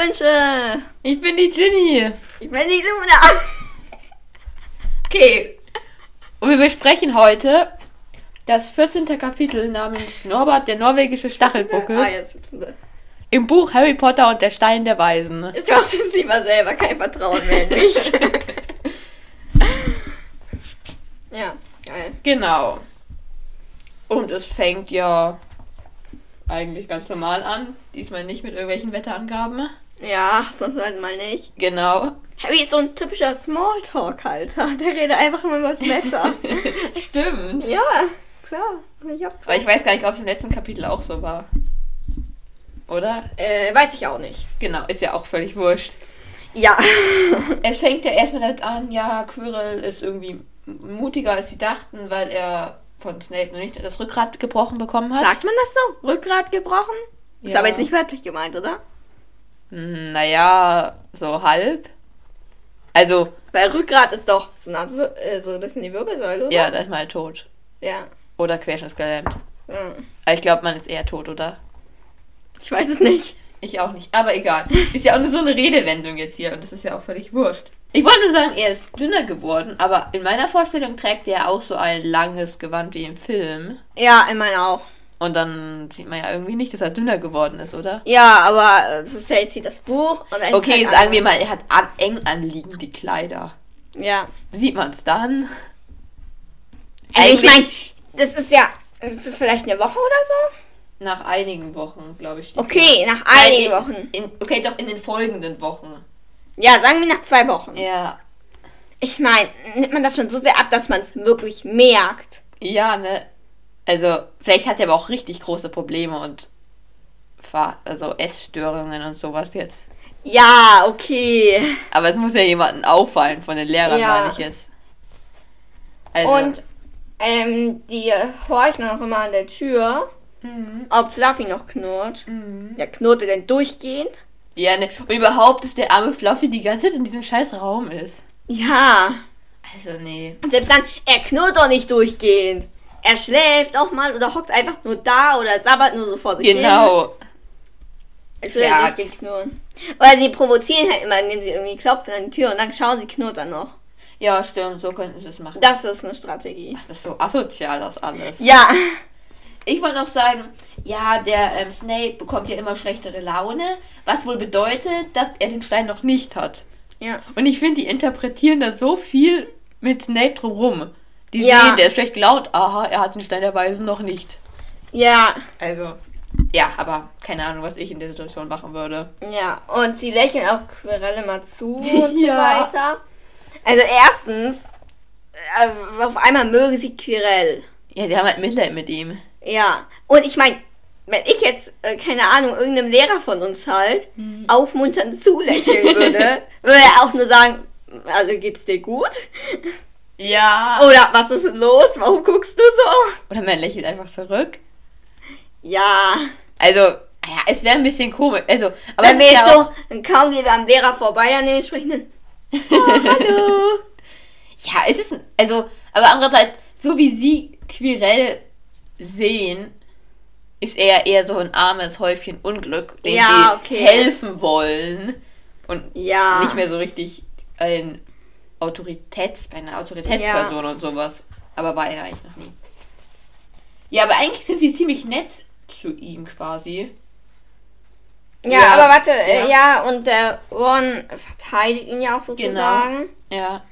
Wünsche. Ich bin die Ginny. Ich bin die Luna. Okay. Und wir besprechen heute das 14. Kapitel namens Norbert, der norwegische Stachelbuckel, Ah, jetzt im Buch Harry Potter und der Stein der Weisen. Jetzt machst du es lieber selber, kein Vertrauen mehr in mich. ja, geil. Genau. Und es fängt ja eigentlich ganz normal an. Diesmal nicht mit irgendwelchen Wetterangaben. Ja, sonst halt mal nicht. Genau. Harry ist so ein typischer Smalltalk-Halter. Der redet einfach immer über das Wetter. Stimmt. ja, klar. Ich hab, Aber ich weiß gar nicht, ob es im letzten Kapitel auch so war. Oder? äh, weiß ich auch nicht. Genau, ist ja auch völlig wurscht. Ja. Es fängt ja erstmal damit an, ja, Quirrell ist irgendwie mutiger als sie dachten, weil er von Snape noch nicht das Rückgrat gebrochen bekommen hat. Sagt man das so? Rückgrat gebrochen? Ist Ja. aber jetzt nicht wörtlich gemeint, oder? Naja, so halb. Also, Weil Rückgrat ist doch so, eine äh, so ein bisschen die Wirbelsäule, oder? ja, da ist mal tot. Ja. Oder querschnittsgelähmt. ja. Aber ich glaube, man ist eher tot, oder? Ich weiß es nicht. Ich auch nicht, aber egal. Ist ja auch nur so eine Redewendung jetzt hier und das ist ja auch völlig wurscht. Ich wollte nur sagen, er ist dünner geworden, aber in meiner Vorstellung trägt er auch so ein langes Gewand wie im Film. Ja, ich meine auch. Und dann sieht man ja irgendwie nicht, dass er dünner geworden ist, oder? Ja, aber das ist ja jetzt hier das Buch. Und es Okay, ist halt sagen wir mal, er hat an, eng anliegende Kleider. Ja. Sieht man es dann? Also ich meine, das ist ja ist das vielleicht eine Woche oder so? Nach einigen Wochen, glaube ich. Okay, nach Nein, einigen in- Wochen. In, okay, doch in den folgenden Wochen. Ja, sagen wir nach zwei Wochen. Ja. Ich meine, nimmt man das schon so sehr ab, dass man es wirklich merkt. Ja, ne? Also, vielleicht hat er aber auch richtig große Probleme und also Essstörungen und sowas jetzt. Ja, okay. Aber es muss ja jemandem auffallen von den Lehrern, Ja. meine ich jetzt. Also, Und ähm, die horchen auch immer an der Tür, Mhm. ob Fluffy noch knurrt. Ja, knurrt er denn durchgehend? ja, ne? Und überhaupt, dass der arme Fluffy die ganze Zeit in diesem scheiß Raum ist. Ja. Also, nee. Und selbst dann, er knurrt doch nicht durchgehend. Er schläft auch mal oder hockt einfach nur da oder sabbert nur so vor sich hin. Genau. Es will Ja. nicht knurren. Oder sie provozieren halt immer, indem sie irgendwie klopfen an die Tür und dann schauen sie, knurrt dann noch. Ja, stimmt, so könnten sie es machen. Das ist eine Strategie. Was ist so asozial, das alles. Ja. Ich wollte noch sagen, ja, der ähm, Snape bekommt ja immer schlechtere Laune, was wohl bedeutet, dass er den Stein noch nicht hat. Ja. Und ich finde, die interpretieren da so viel mit Snape drumrum. Die Ja. sehen, der ist schlecht gelaunt, aha, er hat den Stein der Weisen noch nicht. Ja. Also, ja, aber keine Ahnung, was ich in der Situation machen würde. Ja. Und sie lächeln auch Quirelle mal zu und so Ja. weiter. Also erstens, äh, auf einmal mögen sie Quirell. Ja, sie haben halt Mitleid mit ihm. Ja. Und ich meine, wenn ich jetzt, äh, keine Ahnung, irgendeinem Lehrer von uns halt aufmunternd zulächeln würde, würde er auch nur sagen, also geht's dir gut? Ja. Oder was ist denn los? Warum guckst du so? Oder man lächelt einfach zurück. Ja. Also, ja, es wäre ein bisschen komisch. Also, aber Wenn wir jetzt so, kaum gehen wir am Lehrer vorbei an dem entsprechenden. Oh, hallo. Ja, es ist, ein- also, aber andererseits, so wie sie Quirell sehen, ist er eher so ein armes Häufchen Unglück, dem Ja, sie okay. helfen wollen und Ja. nicht mehr so richtig ein Autoritäts, bei einer Autoritätsperson und sowas. Aber war er eigentlich noch nie. Ja, aber eigentlich sind sie ziemlich nett zu ihm quasi. Ja, Ja, aber warte, äh, ja. ja, und der Ron verteidigt ihn ja auch sozusagen. Ja.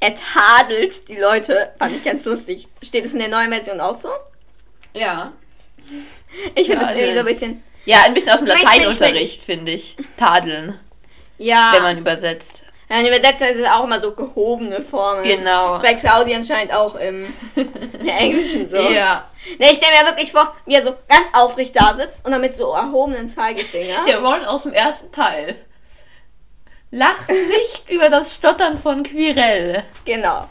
Er tadelt die Leute. Fand ich ganz lustig. Steht es in der neuen Version auch so? Ja. Ich finde Ja, das irgendwie so ein bisschen. Ja, ein bisschen aus dem Lateinunterricht, finde ich. Tadeln, Ja. wenn man übersetzt. Ja in Übersetzung ist es auch immer so gehobene Formen. Genau. Ist bei Claudia anscheinend auch im, in der Englischen so. Ja. Ne, ich stelle mir wirklich vor, wie er so ganz aufrecht da sitzt und dann mit so erhobenem Zeigefinger. Der Ron aus dem ersten Teil. Lacht nicht über das Stottern von Quirell. Genau.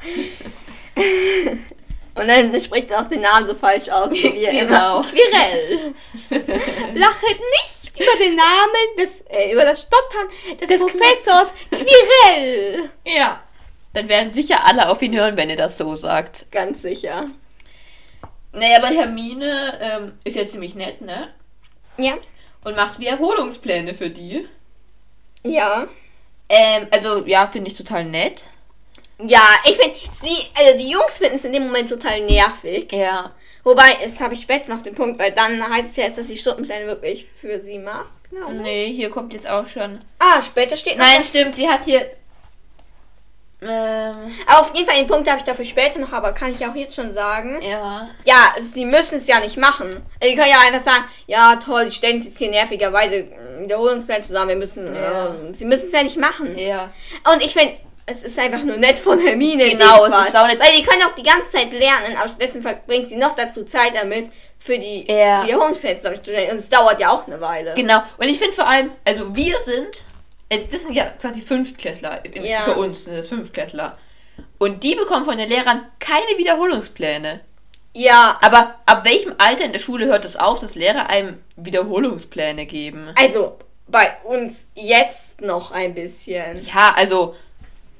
Und dann spricht er auch den Namen so falsch aus, wie er Genau. immer. Quirell. Lachet nicht über den Namen des, äh, über das Stottern des, Des Professors Quirell. Ja. Dann werden sicher alle auf ihn hören, wenn er das so sagt. Ganz sicher. Naja, aber Hermine ähm, ist ja ziemlich nett, ne? Ja. Und macht Wiederholungspläne für die. Ja. Ähm, also, ja, finde ich total nett. Ja, ich finde, sie, also die Jungs finden es in dem Moment total nervig. Ja. Wobei, das habe ich später noch den Punkt, weil dann heißt es ja erst, dass die Stundenpläne wirklich für sie macht. Genau. Nee, hier kommt jetzt auch schon. Ah, später steht noch Nein, stimmt, sie hat hier. Ähm, Aber auf jeden Fall den Punkt habe ich dafür später noch, aber kann ich auch jetzt schon sagen. ja. Ja, sie müssen es ja nicht machen. Die können ja einfach sagen, ja toll, die stellen jetzt hier nervigerweise Wiederholungspläne zusammen, wir müssen, Ja. äh, sie müssen es ja nicht machen. Ja. Und ich finde, es ist einfach nur nett von Hermine. in Genau, es ist Fall. saunett. Weil die können auch die ganze Zeit lernen, aber stattdessen verbringt sie noch dazu Zeit damit, für die Ja. Wiederholungspläne zusammenzustellen. Und es dauert ja auch eine Weile. Genau. Und ich finde vor allem, also wir sind, also das sind ja quasi Fünftklässler. Ja. Für uns sind das Fünftklässler. Und die bekommen von den Lehrern keine Wiederholungspläne. Ja, Aber ab welchem Alter in der Schule hört es auf, dass Lehrer einem Wiederholungspläne geben? also bei uns jetzt noch ein bisschen. Ja, also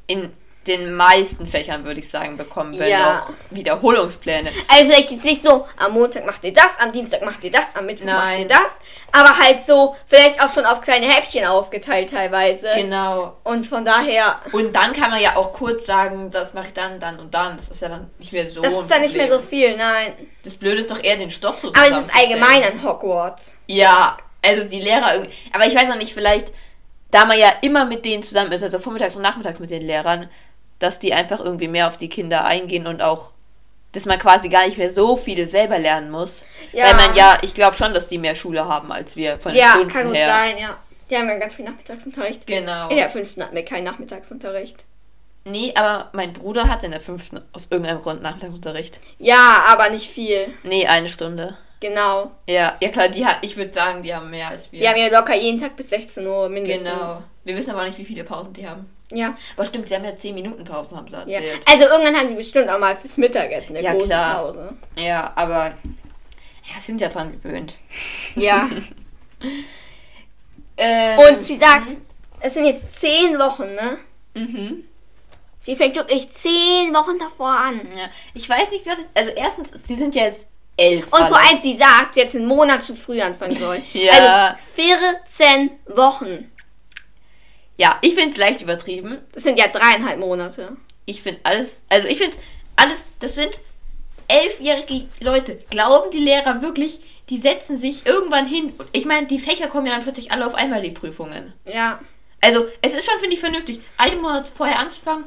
in den meisten Fächern würde ich sagen, bekommen wir Ja. noch Wiederholungspläne. Also vielleicht jetzt nicht so, am Montag macht ihr das, am Dienstag macht ihr das, am Mittwoch macht Nein. ihr das. Aber halt so, vielleicht auch schon auf kleine Häppchen aufgeteilt teilweise. Genau. Und von daher, Und dann kann man ja auch kurz sagen, das mache ich dann, dann und dann. Das ist ja dann nicht mehr so. das ist dann nicht mehr so viel, nein. Das Blöde ist doch eher den Stoff so Aber es ist allgemein an Hogwarts. Ja, also die Lehrer irgendwie. Aber ich weiß noch nicht, vielleicht, da man ja immer mit denen zusammen ist, also vormittags und nachmittags mit den Lehrern, dass die einfach irgendwie mehr auf die Kinder eingehen und auch, dass man quasi gar nicht mehr so viele selber lernen muss. Ja. Weil man ja, ich glaube schon, dass die mehr Schule haben als wir von den Ja, Stunden kann gut her. sein, ja. Die haben ja ganz viel Nachmittagsunterricht. Genau. In der fünften hatten wir keinen Nachmittagsunterricht. Nee, aber mein Bruder hat in der fünften aus irgendeinem Grund Nachmittagsunterricht. Ja, aber nicht viel. Nee, eine Stunde. Genau. Ja, ja klar, die hat, ich würde sagen, die haben mehr als wir. Die haben ja locker jeden Tag bis 16 Uhr mindestens. Genau. Wir wissen aber nicht, wie viele Pausen die haben. Ja. Aber stimmt, sie haben ja 10 Minuten Pausen, haben sie ja. erzählt. Also irgendwann haben sie bestimmt auch mal fürs Mittagessen eine Ja, große klar. Pause. Ja, aber ja, sind ja dran gewöhnt. Ja. Ähm, Und sie sagt, es sind jetzt 10 Wochen, ne? mhm. Sie fängt wirklich 10 Wochen davor an. ja, ich weiß nicht, was. Also erstens, sie sind ja jetzt elf. Und vor allem, sie sagt, sie hätte einen Monat schon früher anfangen sollen. Ja. Also 14 Wochen. Ja, ich finde es leicht übertrieben. Das sind ja dreieinhalb Monate. Ich finde alles. Also ich finde alles. Das sind elfjährige Leute. Glauben die Lehrer wirklich, die setzen sich irgendwann hin? Ich meine, die Fächer kommen ja dann plötzlich alle auf einmal, die Prüfungen. Ja. Also, es ist schon, finde ich, vernünftig. Einen Monat vorher anzufangen,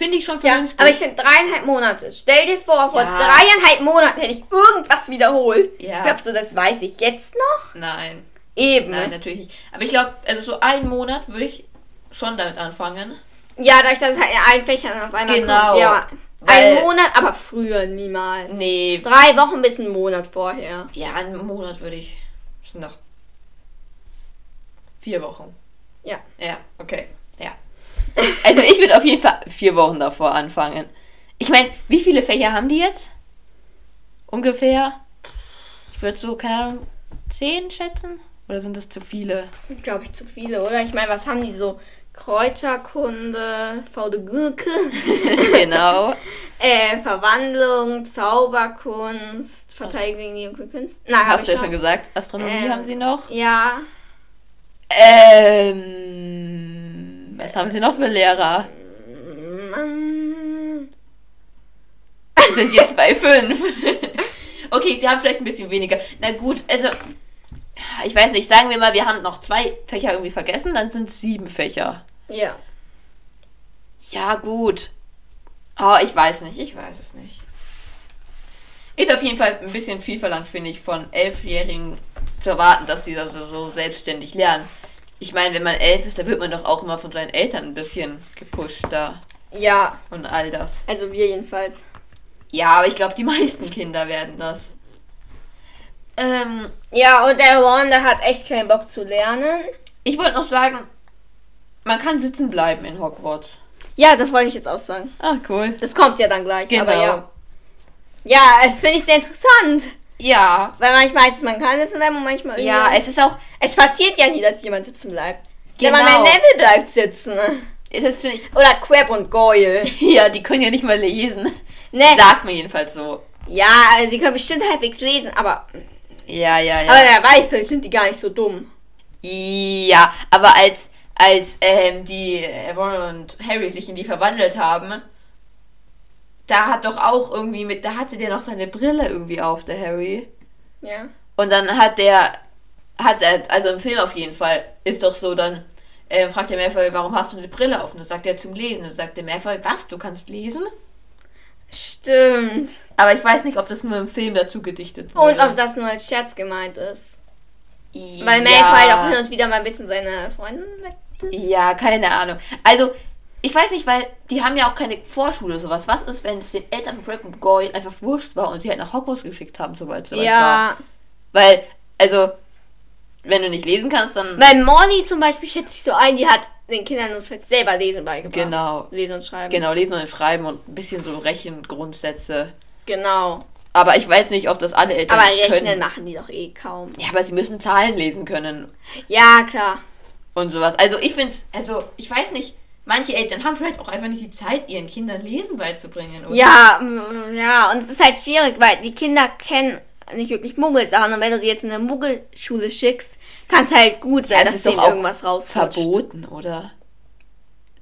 finde ich schon Ja, vernünftig. aber ich finde dreieinhalb Monate. Stell dir vor, vor Ja. dreieinhalb Monaten hätte ich irgendwas wiederholt. Ja. Glaubst du, das weiß ich jetzt noch? Nein. Eben. Nein, natürlich nicht. Aber ich glaube, also so einen Monat würde ich schon damit anfangen. Ja, dadurch, dass es halt in allen Fächern auf einmal Genau. kommt. Ja, Weil- ein Monat, aber früher niemals. Nee. Drei Wochen bis einen Monat vorher. Ja, einen Monat würde ich. Das sind noch vier Wochen. Ja. Ja, okay. Also ich würde auf jeden Fall vier Wochen davor anfangen. Ich meine, wie viele Fächer haben die jetzt? Ungefähr? Ich würde so, keine Ahnung, zehn schätzen? Oder sind das zu viele? Das sind, glaube ich, zu viele, oder? Ich meine, was haben die so? Kräuterkunde, Faude Gurke, genau. äh, Verwandlung, Zauberkunst, Verteidigung gegen die Künste. Na, Hast du ja schon gesagt. Astronomie Ähm, haben sie noch. Ja. Ähm, was haben sie noch für Lehrer? Wir sind jetzt bei fünf. okay, sie haben vielleicht ein bisschen weniger. Na gut, also ich weiß nicht, sagen wir mal, wir haben noch zwei Fächer irgendwie vergessen, dann sind es sieben Fächer. Ja. Ja, gut. Oh, ich weiß nicht, ich weiß es nicht. Ist auf jeden Fall ein bisschen viel verlangt, finde ich, von Elfjährigen zu erwarten, dass die das so selbstständig lernen. Ich meine, wenn man elf ist, da wird man doch auch immer von seinen Eltern ein bisschen gepusht da Ja, und all das. also wir jedenfalls. Ja, aber ich glaube, die meisten Kinder werden das. Ähm, Ja, und der der hat echt keinen Bock zu lernen. ich wollte noch sagen, man kann sitzen bleiben in Hogwarts. Ja, das wollte ich jetzt auch sagen. Ah, cool. Das kommt ja dann gleich. Genau. Aber ja. Ja, äh, finde ich sehr interessant. Ja. Weil manchmal heißt es, man kann sitzen bleiben und manchmal Ja, es ist auch, es passiert ja nie, dass jemand sitzen bleibt. Genau. Wenn man Neville bleibt sitzen. es ist, finde ich, Oder Crab und Goyle. ja, die können ja nicht mal lesen. Ne? Sagt mir jedenfalls so. Ja, sie können bestimmt halbwegs lesen, aber, Ja, ja, ja. aber wer weiß, vielleicht sind die gar nicht so dumm. Ja, aber als, als ähm, die Ron und Harry sich in die verwandelt haben, da hat doch auch irgendwie mit, da hatte der noch seine Brille irgendwie auf, der Harry. Ja. Und dann hat der, hat er, also im Film auf jeden Fall, ist doch so, dann äh, fragt der Malfoy, warum hast du eine Brille auf? Und das sagt er zum Lesen. Das sagt der Malfoy, was, du kannst lesen? Stimmt. Aber ich weiß nicht, ob das nur im Film dazu gedichtet Und wurde. ob das nur als Scherz gemeint ist. ja. Weil Malfoy auch hin und wieder mal ein bisschen seine Freundin weg. Ja, keine Ahnung. Also, ich weiß nicht, weil die haben ja auch keine Vorschule oder sowas. Was ist, wenn es den Eltern von und Goyle einfach wurscht war und sie halt nach Hogwarts geschickt haben, sobald es soweit war? Ja. Weil, also, wenn du nicht lesen kannst, dann... Weil Molly zum Beispiel schätze ich so ein, die hat den Kindern notfalls selber Lesen beigebracht. Genau. Lesen und Schreiben. Genau, lesen und schreiben und ein bisschen so Rechengrundsätze. Genau. Aber ich weiß nicht, ob das alle Eltern Aber Rechnen können. machen die doch eh kaum. Ja, aber sie müssen Zahlen lesen können Ja, klar. und sowas. Also ich finde es, also ich weiß nicht, manche Eltern haben vielleicht auch einfach nicht die Zeit, ihren Kindern Lesen beizubringen. Oder? Ja, mm, ja, und es ist halt schwierig, weil die Kinder kennen nicht wirklich Muggelsachen und wenn du die jetzt in eine Muggelschule schickst, kann es halt gut sein, Ja, das dass ist doch denen auch irgendwas rausfällt. verboten, oder?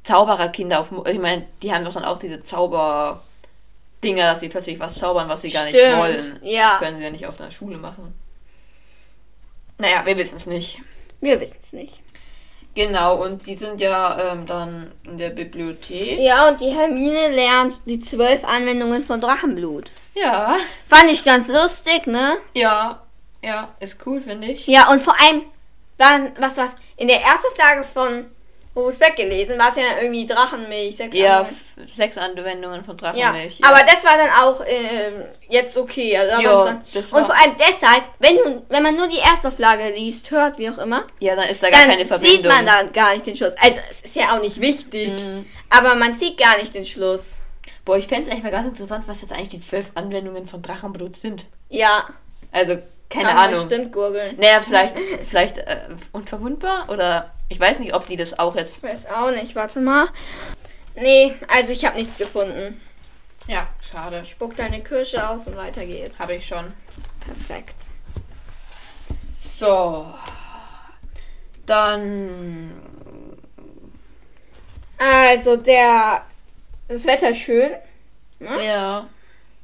Zaubererkinder auf, ich meine, die haben doch dann auch diese Zauber Dinger, dass sie plötzlich was zaubern, was sie gar nicht Stimmt, wollen. ja. Das können sie ja nicht auf einer Schule machen. Naja, wir wissen es nicht. Wir wissen es nicht. Genau, und die sind ja ähm, dann in der Bibliothek. Ja, und die Hermine lernt die zwölf Anwendungen von Drachenblut. Ja, Fand ich ganz lustig, ne? ja, ja, ist cool, finde ich. Ja, und vor allem, dann, was was, in der ersten Flagge von Black gelesen, war es ja dann irgendwie Drachenmilch, sechs Ja, Anwendungen. sechs Anwendungen von Ja, Drachenmilch. aber das war dann auch ähm, jetzt okay. Also Ja, war's dann, und vor allem deshalb, wenn, wenn man nur die erste Flagge liest, hört, wie auch immer, ja, dann ist da gar keine Verbindung. sieht man da gar nicht den Schluss. Also es ist ja auch nicht wichtig, Mhm. aber man sieht gar nicht den Schluss. Boah, ich fände es eigentlich mal ganz interessant, was jetzt eigentlich die zwölf Anwendungen von Drachenblut sind. Ja, Also, keine kann Ahnung. bestimmt gurgeln. Naja, vielleicht, vielleicht äh, unverwundbar oder ich weiß nicht, ob die das auch jetzt. Ich weiß auch nicht, warte mal. Nee, also ich habe nichts gefunden. Ja, schade. Spuck deine Kirsche aus und weiter geht's. Habe ich schon. Perfekt. So. Dann. Also der das Wetter ist schön Ja.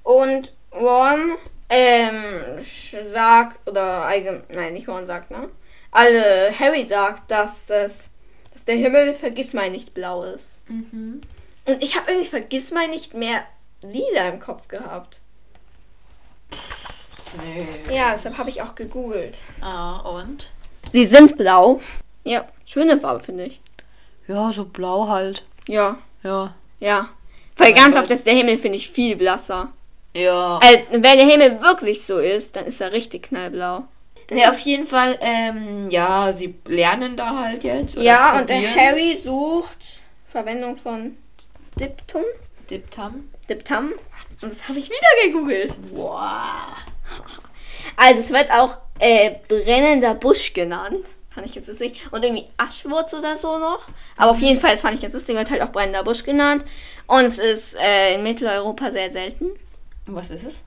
und Ron ähm, sagt oder allgemein nein nicht Ron sagt ne alle Harry sagt dass das dass der Himmel vergiss mal nicht blau ist Mhm. und ich habe irgendwie vergiss mal nicht mehr lila im Kopf gehabt Nee. ja deshalb habe ich auch gegoogelt Ah, und? sie sind blau ja schöne Farbe finde ich Ja, so blau halt. ja Ja. ja weil Mein ganz Gott. oft ist der Himmel finde ich viel blasser Ja. äh, wenn der Himmel wirklich so ist dann ist er richtig knallblau Ne, auf jeden Fall, ähm, ja, sie lernen da halt jetzt. Ja, und der. Harry sucht Verwendung von Diptum, Diptam. Diptam. Und das habe ich wieder gegoogelt. Wow. Also es wird auch äh, brennender Busch genannt. Fand ich jetzt lustig. Und irgendwie Aschwurz oder so noch. Aber auf jeden Fall, das fand ich ganz lustig, wird halt auch brennender Busch genannt. Und es ist äh, in Mitteleuropa sehr selten. Und was ist es?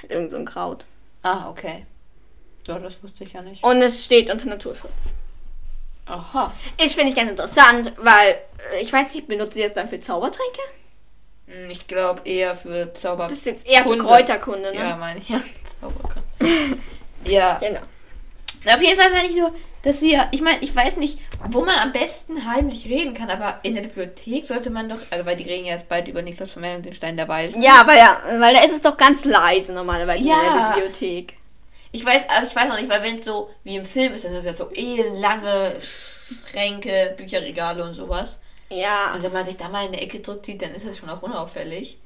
Halt irgend so ein Kraut. Ah, okay. Ja, das wusste ich ja nicht. Und es steht unter Naturschutz. Aha. Ich finde ich ganz interessant, weil äh, ich weiß nicht, benutzt ihr das dann für Zaubertränke? Hm, Ich glaube eher für Zauber. Das ist jetzt eher Kunde. für Kräuterkunde, ne? Ja, meine ich ja. Zauberkunde. ja. Genau. Auf jeden Fall meine ich nur, dass sie ja, ich meine, ich weiß nicht, wo man am besten heimlich reden kann, aber in der Bibliothek sollte man doch, also weil die reden ja jetzt bald über Niklas Flamel und den Stein der Weisen. Ja, aber ja, weil da ist es doch ganz leise normalerweise in Ja. der Bibliothek. Ich weiß, aber ich weiß auch nicht, weil wenn es so wie im Film ist, dann ist es ja so ellenlange Schränke, Bücherregale und sowas. Ja. Und wenn man sich da mal in der Ecke zurückzieht, dann ist das schon auch unauffällig.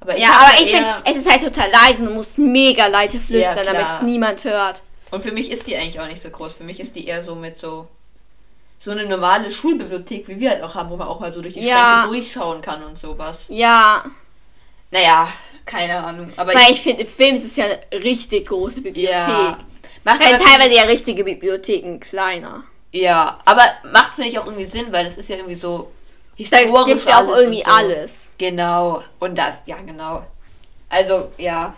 Aber Ja, aber ich finde, es ist halt total leise und du musst mega leise flüstern, Ja, damit es niemand hört. Und für mich ist die eigentlich auch nicht so groß. Für mich ist die eher so mit so so eine normale Schulbibliothek, wie wir halt auch haben, wo man auch mal so durch die Ja. Schränke durchschauen kann und sowas. Ja, Naja, keine Ahnung. Aber weil ich finde, im Film ist es ja eine richtig große Bibliothek. ja. Macht aber, teilweise ja richtige Bibliotheken kleiner. ja, aber macht finde ich auch irgendwie Sinn, weil es ist ja irgendwie so Da historisch gibt es ja auch irgendwie so. alles. Genau. Und das, ja, genau. Also, ja,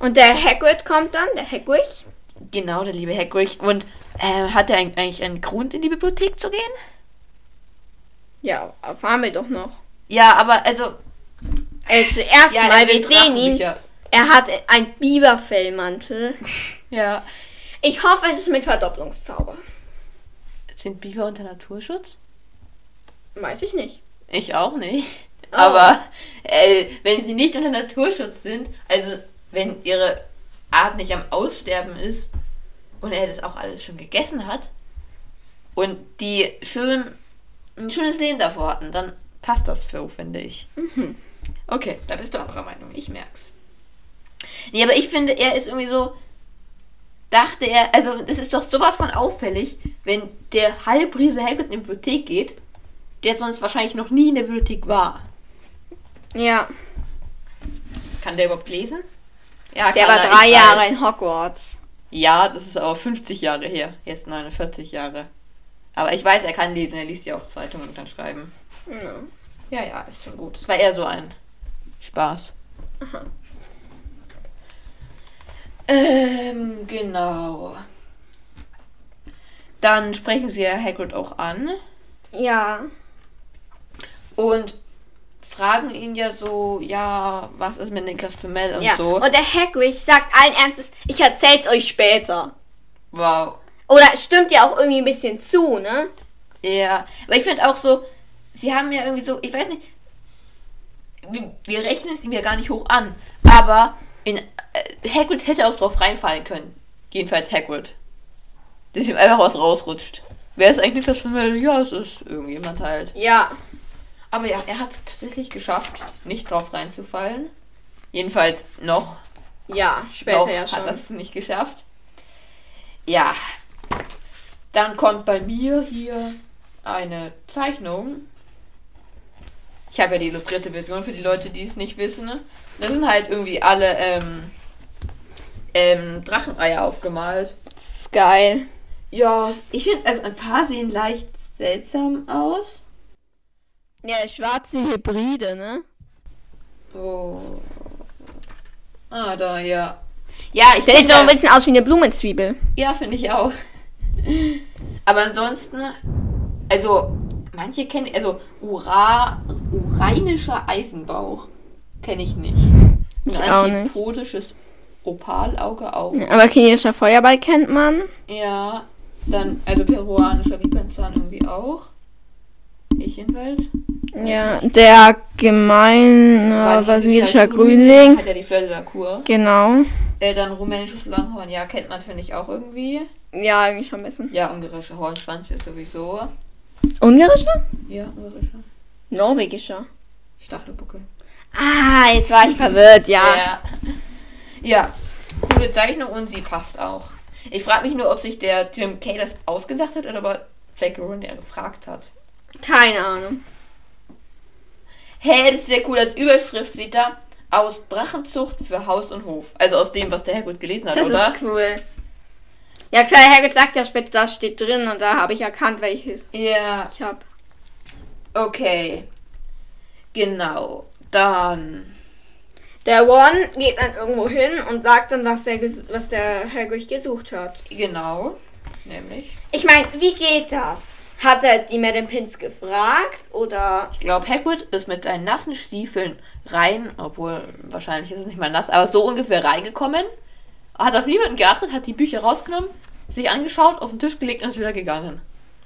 Und der Hagrid kommt dann, der Hagrid. genau, der liebe Hagrid. Und Ähm, hat er eigentlich einen Grund, in die Bibliothek zu gehen? Ja, erfahren wir doch noch. Ja, aber also. Äh, zuerst Ja, mal, wir sehen ihn. Er hat ein Biberfellmantel. Ja. Ich hoffe, es ist mit Verdopplungszauber. Sind Biber unter Naturschutz? Weiß ich nicht. Ich auch nicht. Oh. Aber äh, wenn sie nicht unter Naturschutz sind, also wenn ihre Art nicht am Aussterben ist und er das auch alles schon gegessen hat und die schön ein schönes Leben davor hatten, dann passt das so, finde ich. Okay, da bist du anderer Meinung, ich merk's. Nee, aber ich finde, er ist irgendwie so, dachte er, also das ist doch sowas von auffällig, wenn der Halbriese Hagrid in die Bibliothek geht, der sonst wahrscheinlich noch nie in der Bibliothek war. Ja, Kann der überhaupt lesen? Ja, der war drei Jahre weiß. in Hogwarts. Ja, das ist aber 50 Jahre her. Jetzt 49 Jahre. Aber ich weiß, er kann lesen. Er liest ja auch Zeitungen und kann schreiben. Ja. Ja, ja, ist schon gut. Das war eher so ein Spaß. Ähm, genau. Dann sprechen sie ja Hagrid auch an Ja. und fragen ihn ja so, ja, was ist mit Niklas Flamel und ja. so. Und der Hagrid sagt allen Ernstes, ich erzähl's euch später. wow. Oder es stimmt ja auch irgendwie ein bisschen zu, ne? Ja, aber ich finde auch so, sie haben ja irgendwie so, ich weiß nicht, wir, wir rechnen es ihm ja gar nicht hoch an, aber in äh, Hagrid hätte auch drauf reinfallen können. Jedenfalls Hagrid. Dass ihm einfach was rausrutscht. Wer ist eigentlich das Familie? Ja, es ist irgendjemand halt. Ja. Aber ja, er hat es tatsächlich geschafft, nicht drauf reinzufallen. Jedenfalls noch. Ja, später noch ja hat schon. er es nicht geschafft. Ja. Dann kommt bei mir hier eine Zeichnung. Ich habe ja die illustrierte Version für die Leute, die es nicht wissen. Ne? Da sind halt irgendwie alle ähm, ähm, Dracheneier aufgemalt. Das ist geil. Ja, ich finde, also ein paar sehen leicht seltsam aus. Ja, schwarze Hybride, ne? Oh. Ah, da, ja. Ja, ich Der sieht so ein bisschen aus wie eine Blumenzwiebel. Ja, finde ich auch. Aber ansonsten, also, manche kenne ich, also Ura, urainischer Eisenbauch kenne ich nicht. Ein Ich nicht. antipodisches Opalauge auch. Ja, aber chinesischer Feuerball kennt man. Ja, dann, also peruanischer Vipernzahn irgendwie auch. Ich jedenfalls. Ja, der gemeine Walisischer Grünling. Hat ja die Fleur de la Cour. Genau. Äh, dann rumänisches Langhorn, ja, kennt man, finde ich auch irgendwie. Ja, eigentlich schon ein bisschen. Ja, ungarischer Hornschwanz ist sowieso. Ungarischer? Ja, ungarischer. Norwegischer. Stachelbuckel. Ah, jetzt war ich verwirrt, ja. Ja. Ja, coole Zeichnung und sie passt auch. Ich frage mich nur, ob sich der Jim Kay das ausgedacht hat oder ob er. Rowling der gefragt hat. Keine Ahnung. Hey, das ist sehr cool. Als Überschrift steht da aus Drachenzucht für Haus und Hof. Also aus dem, was der Hagrid gelesen hat, Das oder? ist cool. Ja, klar, Herrgott sagt ja später, das steht drin und da habe ich erkannt, welches Ja, ich habe. okay. Genau. Dann. Der One geht dann irgendwo hin und sagt dann, dass der, ges- was der Hagrid gesucht hat. Genau. Nämlich. Ich meine, wie geht das? Hat er die Madame Pins gefragt oder... Ich glaube, Hagrid ist mit seinen nassen Stiefeln rein, obwohl wahrscheinlich ist es nicht mal nass, aber so ungefähr reingekommen. Hat auf niemanden geachtet, hat die Bücher rausgenommen, sich angeschaut, auf den Tisch gelegt und ist wieder gegangen.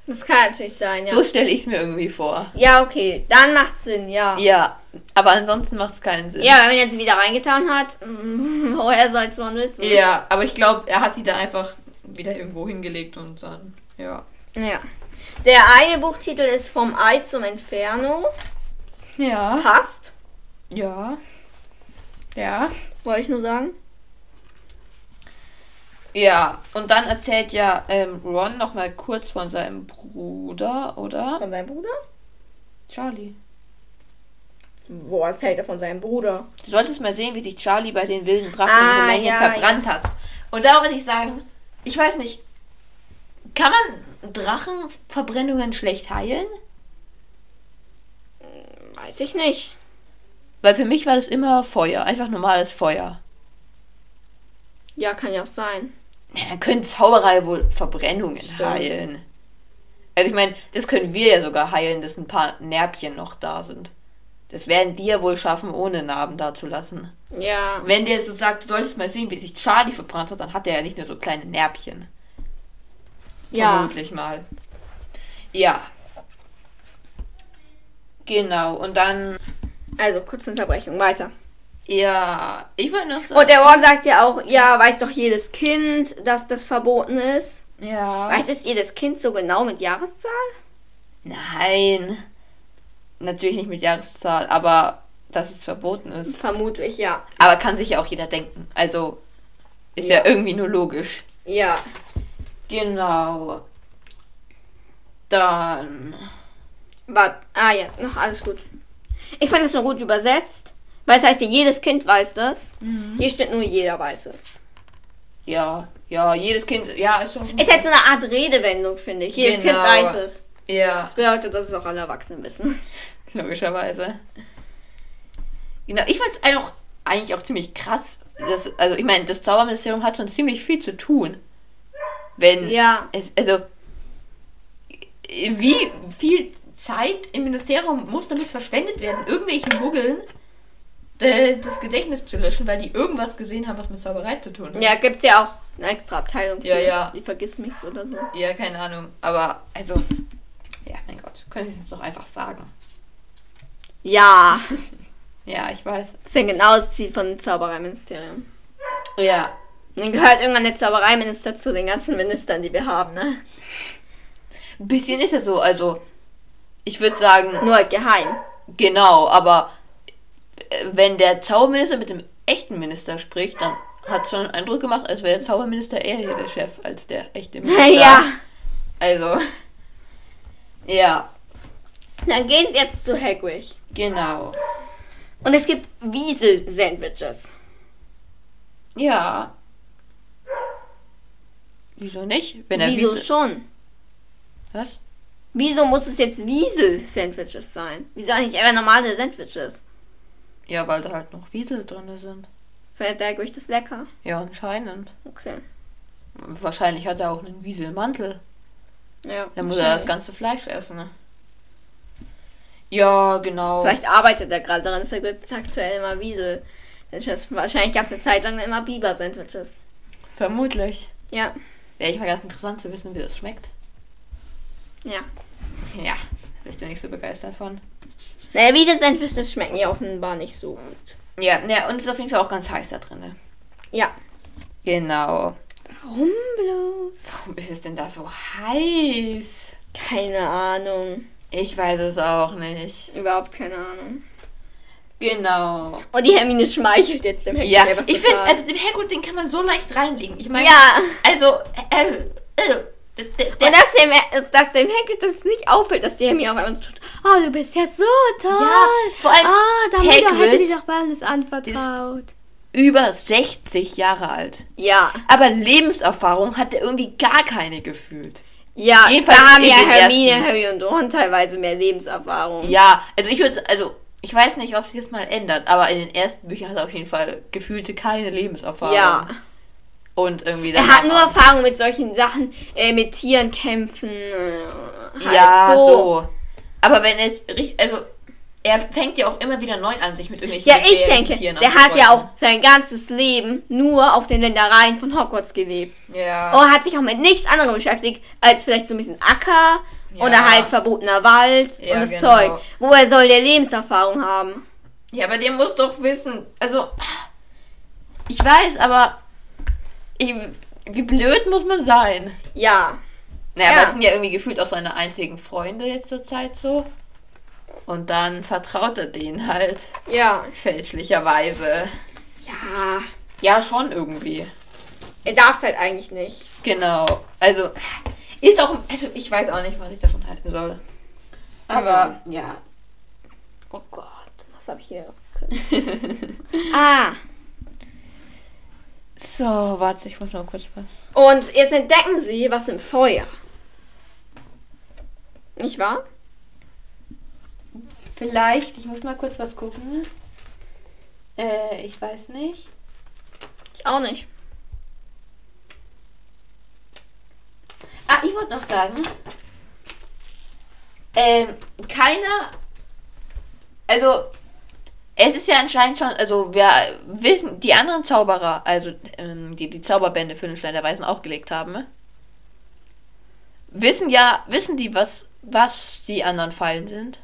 Das kann natürlich sein, ja. So stelle ich es mir irgendwie vor. Ja, okay, dann macht Sinn, ja. Ja, aber ansonsten macht es keinen Sinn. Ja, wenn er sie wieder reingetan hat, woher soll es man wissen? Ja, aber ich glaube, er hat sie da einfach wieder irgendwo hingelegt und dann, ja. Ja. Der eine Buchtitel ist Vom Ei zum Inferno. Ja. Passt, Ja. Ja. wollte ich nur sagen. Ja, und dann erzählt ja ähm, Ron nochmal kurz von seinem Bruder, oder? Von seinem Bruder? Charlie. Wo erzählt er von seinem Bruder? Du solltest mal sehen, wie sich Charlie bei den wilden Drachen Ah, ja, verbrannt hat. Und da muss ich sagen, ich weiß nicht, kann man Drachenverbrennungen schlecht heilen? Weiß ich nicht. Weil für mich war das immer Feuer, einfach normales Feuer. Ja, kann ja auch sein. Ja, dann können Zauberei wohl Verbrennungen Stimmt. heilen. Also ich meine, das können wir ja sogar heilen, dass ein paar Närbchen noch da sind. Das werden die ja wohl schaffen, ohne Narben da zu lassen. Ja. Wenn der so sagt, du solltest mal sehen, wie sich Charlie verbrannt hat, dann hat er ja nicht nur so kleine Närbchen. Ja. Vermutlich mal. Ja. Genau, und dann, Also, kurze Unterbrechung, weiter. Ja, ich wollte noch sagen. Und der Ron sagt ja auch, ja, weiß doch jedes Kind, dass das verboten ist. ja. Weiß es jedes Kind so genau mit Jahreszahl? Nein. Natürlich nicht mit Jahreszahl, aber dass es verboten ist. Vermutlich, ja. Aber kann sich ja auch jeder denken. Also ist ja, Ja. irgendwie nur logisch. Ja. Genau. Dann. Warte. Ah ja, noch alles gut. Ich fand das nur gut übersetzt. Weil es heißt ja, jedes Kind weiß das. Hier steht nur, jeder weiß es. Ja, ja, jedes Kind. Ja, ist schon. Ist halt so eine Art Redewendung, finde ich. Jedes Genau. Kind weiß es. Ja, Das bedeutet, dass es auch alle Erwachsenen wissen. logischerweise. Genau, ich fand es auch eigentlich auch ziemlich krass. Dass, also, ich meine, das Zauberministerium hat schon ziemlich viel zu tun. Wenn. Ja. Es, also, wie viel Zeit im Ministerium muss damit verschwendet werden, irgendwelchen Muggeln das Gedächtnis zu löschen, weil die irgendwas gesehen haben, was mit Zauberei zu tun hat? Ja, gibt's ja auch eine extra Abteilung für. Ja, ja. Die vergisst mich oder so. Ja, keine Ahnung. Aber, also, ja, mein Gott, können Sie es doch einfach sagen. Ja. Ja, ich weiß. Das ist ja genau das Ziel von dem Zaubereiministerium. Ja, dann gehört irgendwann der Zaubereiminister zu den ganzen Ministern, die wir haben, ne? ein bisschen ist es so. Also, ich würde sagen, Nur halt geheim. genau, aber äh, wenn der Zauberminister mit dem echten Minister spricht, dann hat es schon einen Eindruck gemacht, als wäre der Zauberminister eher hier der Chef als der echte Minister. ja. Also, ja, Dann gehen sie jetzt zu Hagrid. genau. Und es gibt Wiesel-Sandwiches. Ja. Wieso nicht? Wenn er Wieso Wiesel- schon? Was? Wieso muss es jetzt Wiesel-Sandwiches sein? Wieso eigentlich einfach normale Sandwiches? Ja, weil da halt noch Wiesel drin sind. Findet der Hagrid das lecker? Ja, anscheinend. Okay. Wahrscheinlich hat er auch einen Wieselmantel. Ja. Dann muss er das ganze Fleisch essen. Ne? Ja, genau. Vielleicht arbeitet er gerade daran, dass er gibt aktuell immer Wiesel. Sandwiches. Wahrscheinlich gab es eine Zeit lang immer Biber-Sandwiches. Vermutlich. Ja. Wäre ich mal ganz interessant zu wissen, wie das schmeckt. Ja. Ja, bist du nicht so begeistert von. Naja, Wiesel-Sandwiches schmecken ja offenbar nicht so gut. Ja, ja, und es ist auf jeden Fall auch ganz heiß da drin. ne? Ja. Genau. Warum bloß? Warum ist es denn da so heiß? Keine Ahnung. Ich weiß es auch nicht. Überhaupt keine Ahnung. Genau. Und die Hermine schmeichelt jetzt dem Hagrid Ja, einfach ich finde, also den Hagrid, den kann man so leicht reinlegen. Ich meine, ja. also, äh, äh, der, Und dass dem, dass dem Hagrid das nicht auffällt, dass die Hermine auf einmal so tut, oh, du bist ja so toll. Ja, vor allem Ah, Dumbledore Hagrid hätte dir doch mal alles anvertraut. über 60 Jahre alt. Ja. Aber Lebenserfahrung hat er irgendwie gar keine gefühlt. Ja, Jedenfalls da haben ja Hermine, ersten. Harry und Ron teilweise mehr Lebenserfahrung. Ja, also ich würde, also ich weiß nicht, ob sich das mal ändert, aber in den ersten Büchern hat er auf jeden Fall gefühlte keine Lebenserfahrung. Ja. Und irgendwie Er danach hat nur. Erfahrung mit solchen Sachen, äh, mit Tieren kämpfen. Äh, halt Ja, so. Aber wenn es richtig, also er fängt ja auch immer wieder neu an, sich mit irgendwelchen Ja, ich denke, der hat ja auch sein ganzes Leben nur auf den Ländereien von Hogwarts gelebt. Ja. Und hat sich auch mit nichts anderem beschäftigt, als vielleicht so ein bisschen Acker Ja. oder halt verbotener Wald Ja, und das genau. Zeug. Woher soll der Lebenserfahrung haben? Ja, aber der muss doch wissen, also ich weiß, aber ich, wie blöd muss man sein? Ja. Naja, Ja. aber es sind ja irgendwie gefühlt auch seine einzigen Freunde jetzt zur Zeit so. Und dann vertraut er denen halt Ja. fälschlicherweise. Ja. Ja, schon irgendwie. Er darf es halt eigentlich nicht. Genau. Also, ist auch, also ich weiß auch nicht, was ich davon halten soll. Aber, ja. Oh Gott, was habe ich hier? ah. So, warte, ich muss mal kurz was. Und jetzt entdecken sie was im Feuer. Nicht wahr? Vielleicht, ich muss mal kurz was gucken. Äh, ich weiß nicht. Ich auch nicht. Ja, ich wollte noch sagen, ähm, keiner, also es ist ja anscheinend schon, also wir wissen, die anderen Zauberer, also ähm, die die Zauberbände für den Stein der Weisen aufgelegt haben, wissen ja, wissen die, was, was die anderen Fallen sind?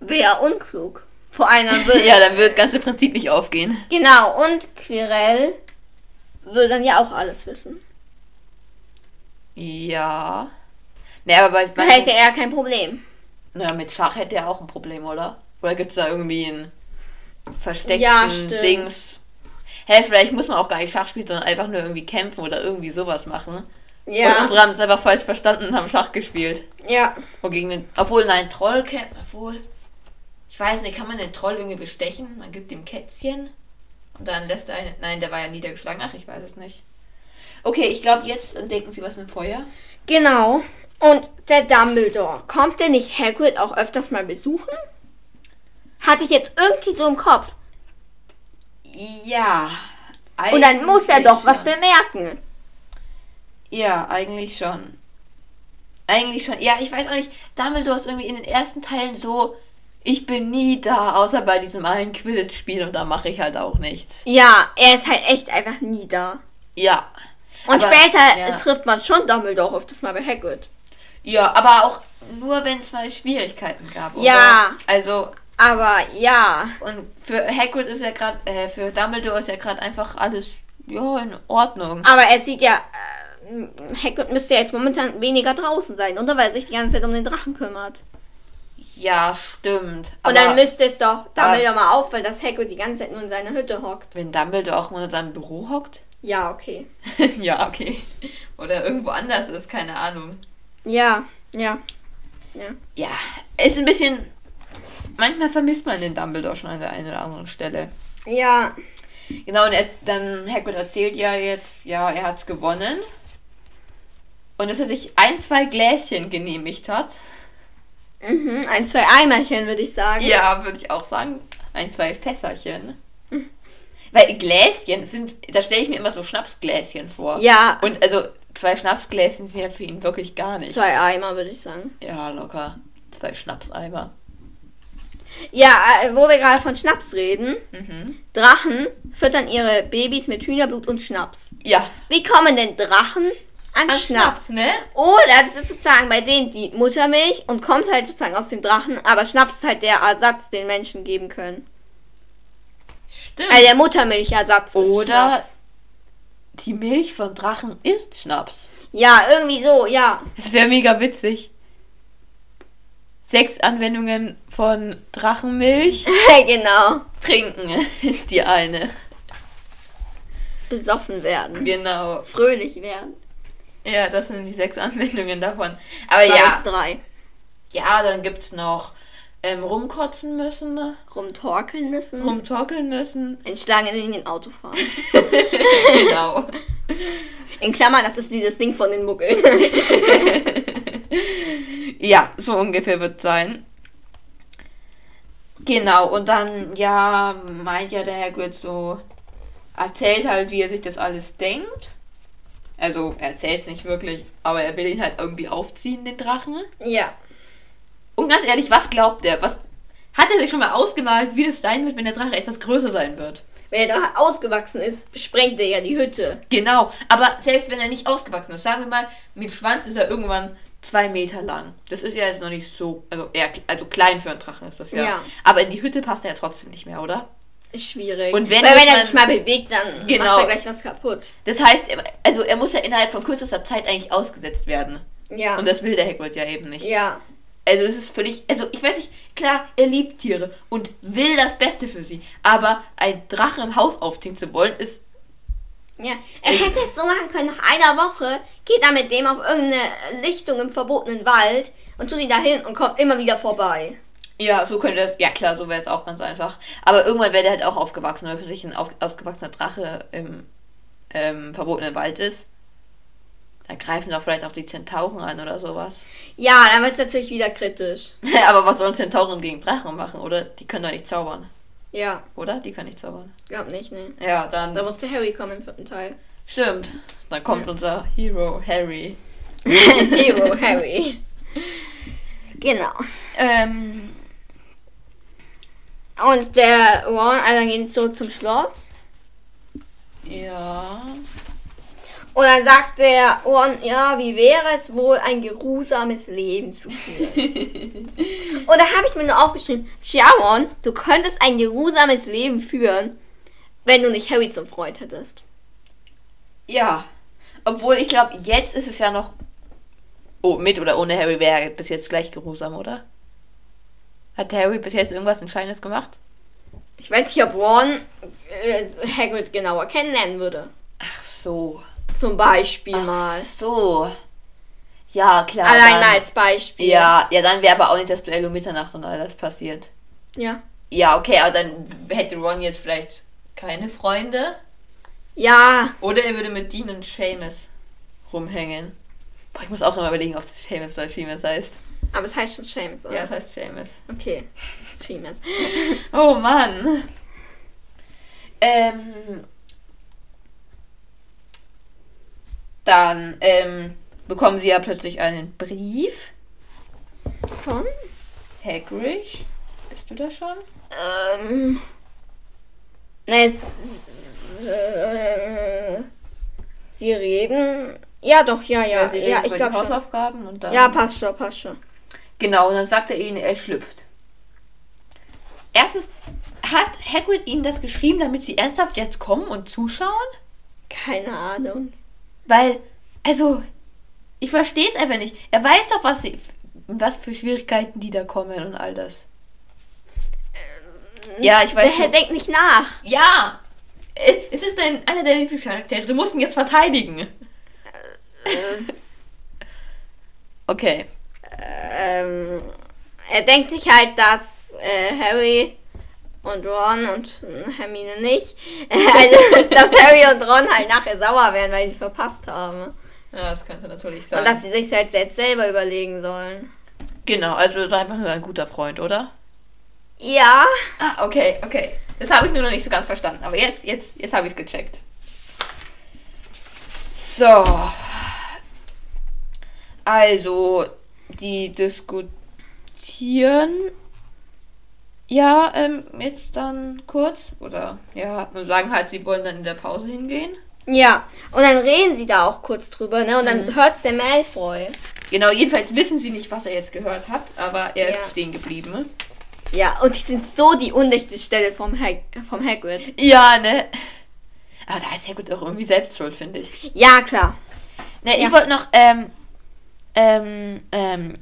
Wäre unklug. Vor allem würde. ja, dann würde das ganze Prinzip nicht aufgehen. Genau, und Quirell würde dann ja auch alles wissen. Ja. Ne, aber bei, Da hätte er kein Problem. na, mit Schach hätte er auch ein Problem, oder? Oder gibt es da irgendwie ein versteckten Ja, stimmt. Dings? Hä, vielleicht muss man auch gar nicht Schach spielen, sondern einfach nur irgendwie kämpfen oder irgendwie sowas machen. Und Ja. unsere haben es einfach falsch verstanden und haben Schach gespielt. Ja. Und gegen den, obwohl, nein, Troll kämpfen, obwohl, ich weiß nicht, kann man den Troll irgendwie bestechen? Man gibt ihm Kätzchen und dann lässt er einen, nein, der war ja niedergeschlagen, ach, ich weiß es nicht. Okay, ich glaube, jetzt entdecken sie was mit dem Feuer. Genau. Und der Dumbledore, kommt der nicht Hagrid auch öfters mal besuchen? Hatte ich jetzt irgendwie so im Kopf. Ja. Und dann muss er doch was bemerken. Ja, eigentlich schon. Eigentlich schon. Ja, ich weiß auch nicht. Dumbledore ist irgendwie in den ersten Teilen so, ich bin nie da, außer bei diesem einen Quidditch-Spiel und da mache ich halt auch nichts. Ja, er ist halt echt einfach nie da. Ja. Und Aber- später ja. trifft man schon Dumbledore öfters mal bei Hagrid. Ja, aber auch nur, wenn es mal Schwierigkeiten gab. Oder? Ja. Also, Aber ja. und für Hagrid ist ja gerade, äh, für Dumbledore ist ja gerade einfach alles, ja, in Ordnung. Aber er sieht ja, Hagrid müsste ja jetzt momentan weniger draußen sein, oder? Weil er sich die ganze Zeit um den Drachen kümmert. Ja, stimmt. Und dann müsste es doch Dumbledore mal auffallen, dass Hagrid die ganze Zeit nur in seiner Hütte hockt. wenn Dumbledore auch mal in seinem Büro hockt? Ja, okay. ja, okay. Oder irgendwo anders ist, keine Ahnung. Ja, ja. Ja. Ja, ist ein bisschen. Manchmal vermisst man den Dumbledore schon an der einen oder anderen Stelle. Ja. Genau, und er, dann Hagrid erzählt ja jetzt, ja, er hat's gewonnen. Und dass er sich ein, zwei Gläschen genehmigt hat. Mhm. Ein, zwei Eimerchen, würde ich sagen. Ja, würde ich auch sagen. Ein, zwei Fässerchen. Weil Gläschen sind, da stelle ich mir immer so Schnapsgläschen vor. Ja. Und also zwei Schnapsgläschen sind ja für ihn wirklich gar nichts. Zwei Eimer, würde ich sagen. Ja, locker. Zwei Schnapseimer. Ja, äh, wo wir gerade von Schnaps reden. Mhm. Drachen füttern ihre Babys mit Hühnerblut und Schnaps. Ja. Wie kommen denn Drachen an, An Schnaps? Schnaps, ne? Oder das ist sozusagen bei denen die Muttermilch und kommt halt sozusagen aus dem Drachen, aber Schnaps ist halt der Ersatz, den Menschen geben können. Stimmt. Also der Muttermilchersatz ist Oder- Schnaps. Die Milch von Drachen ist Schnaps. Ja, irgendwie so, ja. Das wäre mega witzig. Sechs Anwendungen von Drachenmilch. genau. Trinken ist die eine. Besoffen werden. Genau. Fröhlich werden. Ja, das sind die sechs Anwendungen davon. Aber War ja, jetzt drei. ja, dann gibt's noch ähm, rumkotzen müssen? Rumtorkeln müssen. rumtorkeln müssen. In Schlangenlinien Auto fahren. genau. In Klammern, das ist dieses Ding von den Muggeln. Ja, so ungefähr wird sein. Genau, und dann, ja, meint ja der Hagrid so, erzählt halt, wie er sich das alles denkt. Also, er erzählt es nicht wirklich, aber er will ihn halt irgendwie aufziehen, den Drachen. ja. Und ganz ehrlich, was glaubt er? Was hat er sich schon mal ausgemalt, wie das sein wird, wenn der Drache etwas größer sein wird? Wenn der Drache ausgewachsen ist, sprengt er ja die Hütte. Genau, aber selbst wenn er nicht ausgewachsen ist, sagen wir mal, mit Schwanz ist er irgendwann zwei Meter lang. Das ist ja jetzt noch nicht so, also eher, also klein für einen Drachen ist das ja. Ja. Aber in die Hütte passt er ja trotzdem nicht mehr, oder? Ist schwierig. Und wenn Weil wenn er sich mal bewegt, dann Genau. macht er gleich was kaputt. Das heißt, er- also er muss ja innerhalb von kürzester Zeit eigentlich ausgesetzt werden. Ja. Und das will der Hagrid ja eben nicht. ja. Also es ist völlig, also ich weiß nicht, klar, er liebt Tiere und will das Beste für sie. Aber ein Drachen im Haus aufziehen zu wollen, ist Ja. Er hätte es so machen können, nach einer Woche geht er mit dem auf irgendeine Lichtung im verbotenen Wald und tut ihn dahin und kommt immer wieder vorbei. Ja, so könnte es. Ja, klar, so wäre es auch ganz einfach. Aber irgendwann wäre der halt auch aufgewachsen, weil für sich ein auf, ausgewachsener Drache im ähm, verbotenen Wald ist. Dann greifen doch vielleicht auch die Zentauren an oder sowas. Ja, dann wird es natürlich wieder kritisch. Aber was sollen Zentauren gegen Drachen machen, oder? Die können doch nicht zaubern, Ja, oder? Die können nicht zaubern. glaub nicht, ne. Ja, dann. Da musste Harry kommen im vierten Teil. Stimmt. Dann kommt unser Hero Harry. Hero Harry. Genau. Ähm, Und der Ron, also dann gehen sie zurück zum Schloss. ja. Und dann sagt der Ron, ja, wie wäre es wohl, ein geruhsames Leben zu führen? Und da habe ich mir nur aufgeschrieben, tja, Ron, du könntest ein geruhsames Leben führen, wenn du nicht Harry zum Freund hättest. Ja. Obwohl, ich glaube, jetzt ist es ja noch. Oh, mit oder ohne Harry wäre bis jetzt gleich geruhsam, oder? Hat Harry bis jetzt irgendwas Entscheidendes gemacht? Ich weiß nicht, ob Ron äh, Hagrid genauer kennenlernen würde. Ach so. Zum Beispiel Ach mal. so. Ja, klar. Allein dann, als Beispiel. Ja, ja, dann wäre aber auch nicht das Duell um Mitternacht und all das passiert. Ja. Ja, okay, aber dann hätte Ron jetzt vielleicht keine Freunde. Ja. Oder er würde mit Dean und Seamus rumhängen. Boah, ich muss auch immer überlegen, ob es Seamus oder Seamus heißt. Aber es heißt schon Seamus, oder? Ja, es heißt Seamus. Okay. Seamus. Oh Mann. Ähm. Dann ähm, bekommen sie ja plötzlich einen Brief. Von? Hagrid. Bist du da schon? Ähm. Ne, es, äh, sie reden. Ja, doch, ja, ja. sie Ja, reden ich glaube schon. Hausaufgaben und dann. Ja, passt schon, passt schon. Genau, und dann sagt er ihnen, er schlüpft. Erstens, hat Hagrid ihnen das geschrieben, damit sie ernsthaft jetzt kommen und zuschauen? Keine Ahnung. Weil, also, ich verstehe es einfach nicht. Er weiß doch, was, sie, was für Schwierigkeiten die da kommen und all das. Ja, ich weiß Der denkt nicht nach. Ja! Äh, Es ist dein, einer deiner Lieblingscharaktere. Du musst ihn jetzt verteidigen. Okay. Ähm, er denkt sich halt, dass äh, Harry und Ron und Hermine nicht, also, dass Harry und Ron halt nachher sauer werden, weil sie es verpasst haben. Ja, das könnte natürlich sein. Und dass sie sich halt selbst selber überlegen sollen. genau, also sei einfach nur ein guter Freund, oder? Ja. Ah, okay, okay. Das habe ich nur noch nicht so ganz verstanden. Aber jetzt, jetzt, jetzt habe ich es gecheckt. So. Also, die diskutieren. Ja, ähm, jetzt dann kurz. Oder, ja, und sagen halt, sie wollen dann in der Pause hingehen. Ja. Und dann reden sie da auch kurz drüber, ne? Und dann hört's der Malfoy. Genau, jedenfalls wissen sie nicht, was er jetzt gehört hat, aber er Ja. ist stehen geblieben. ne? Ja, und die sind so die undichte Stelle vom, Hag vom Hagrid. Ja, ne? Aber da ist Hagrid auch irgendwie selbst schuld, finde ich. Ja, klar. Ne, ich Ja. wollte noch, ähm, ähm, ähm,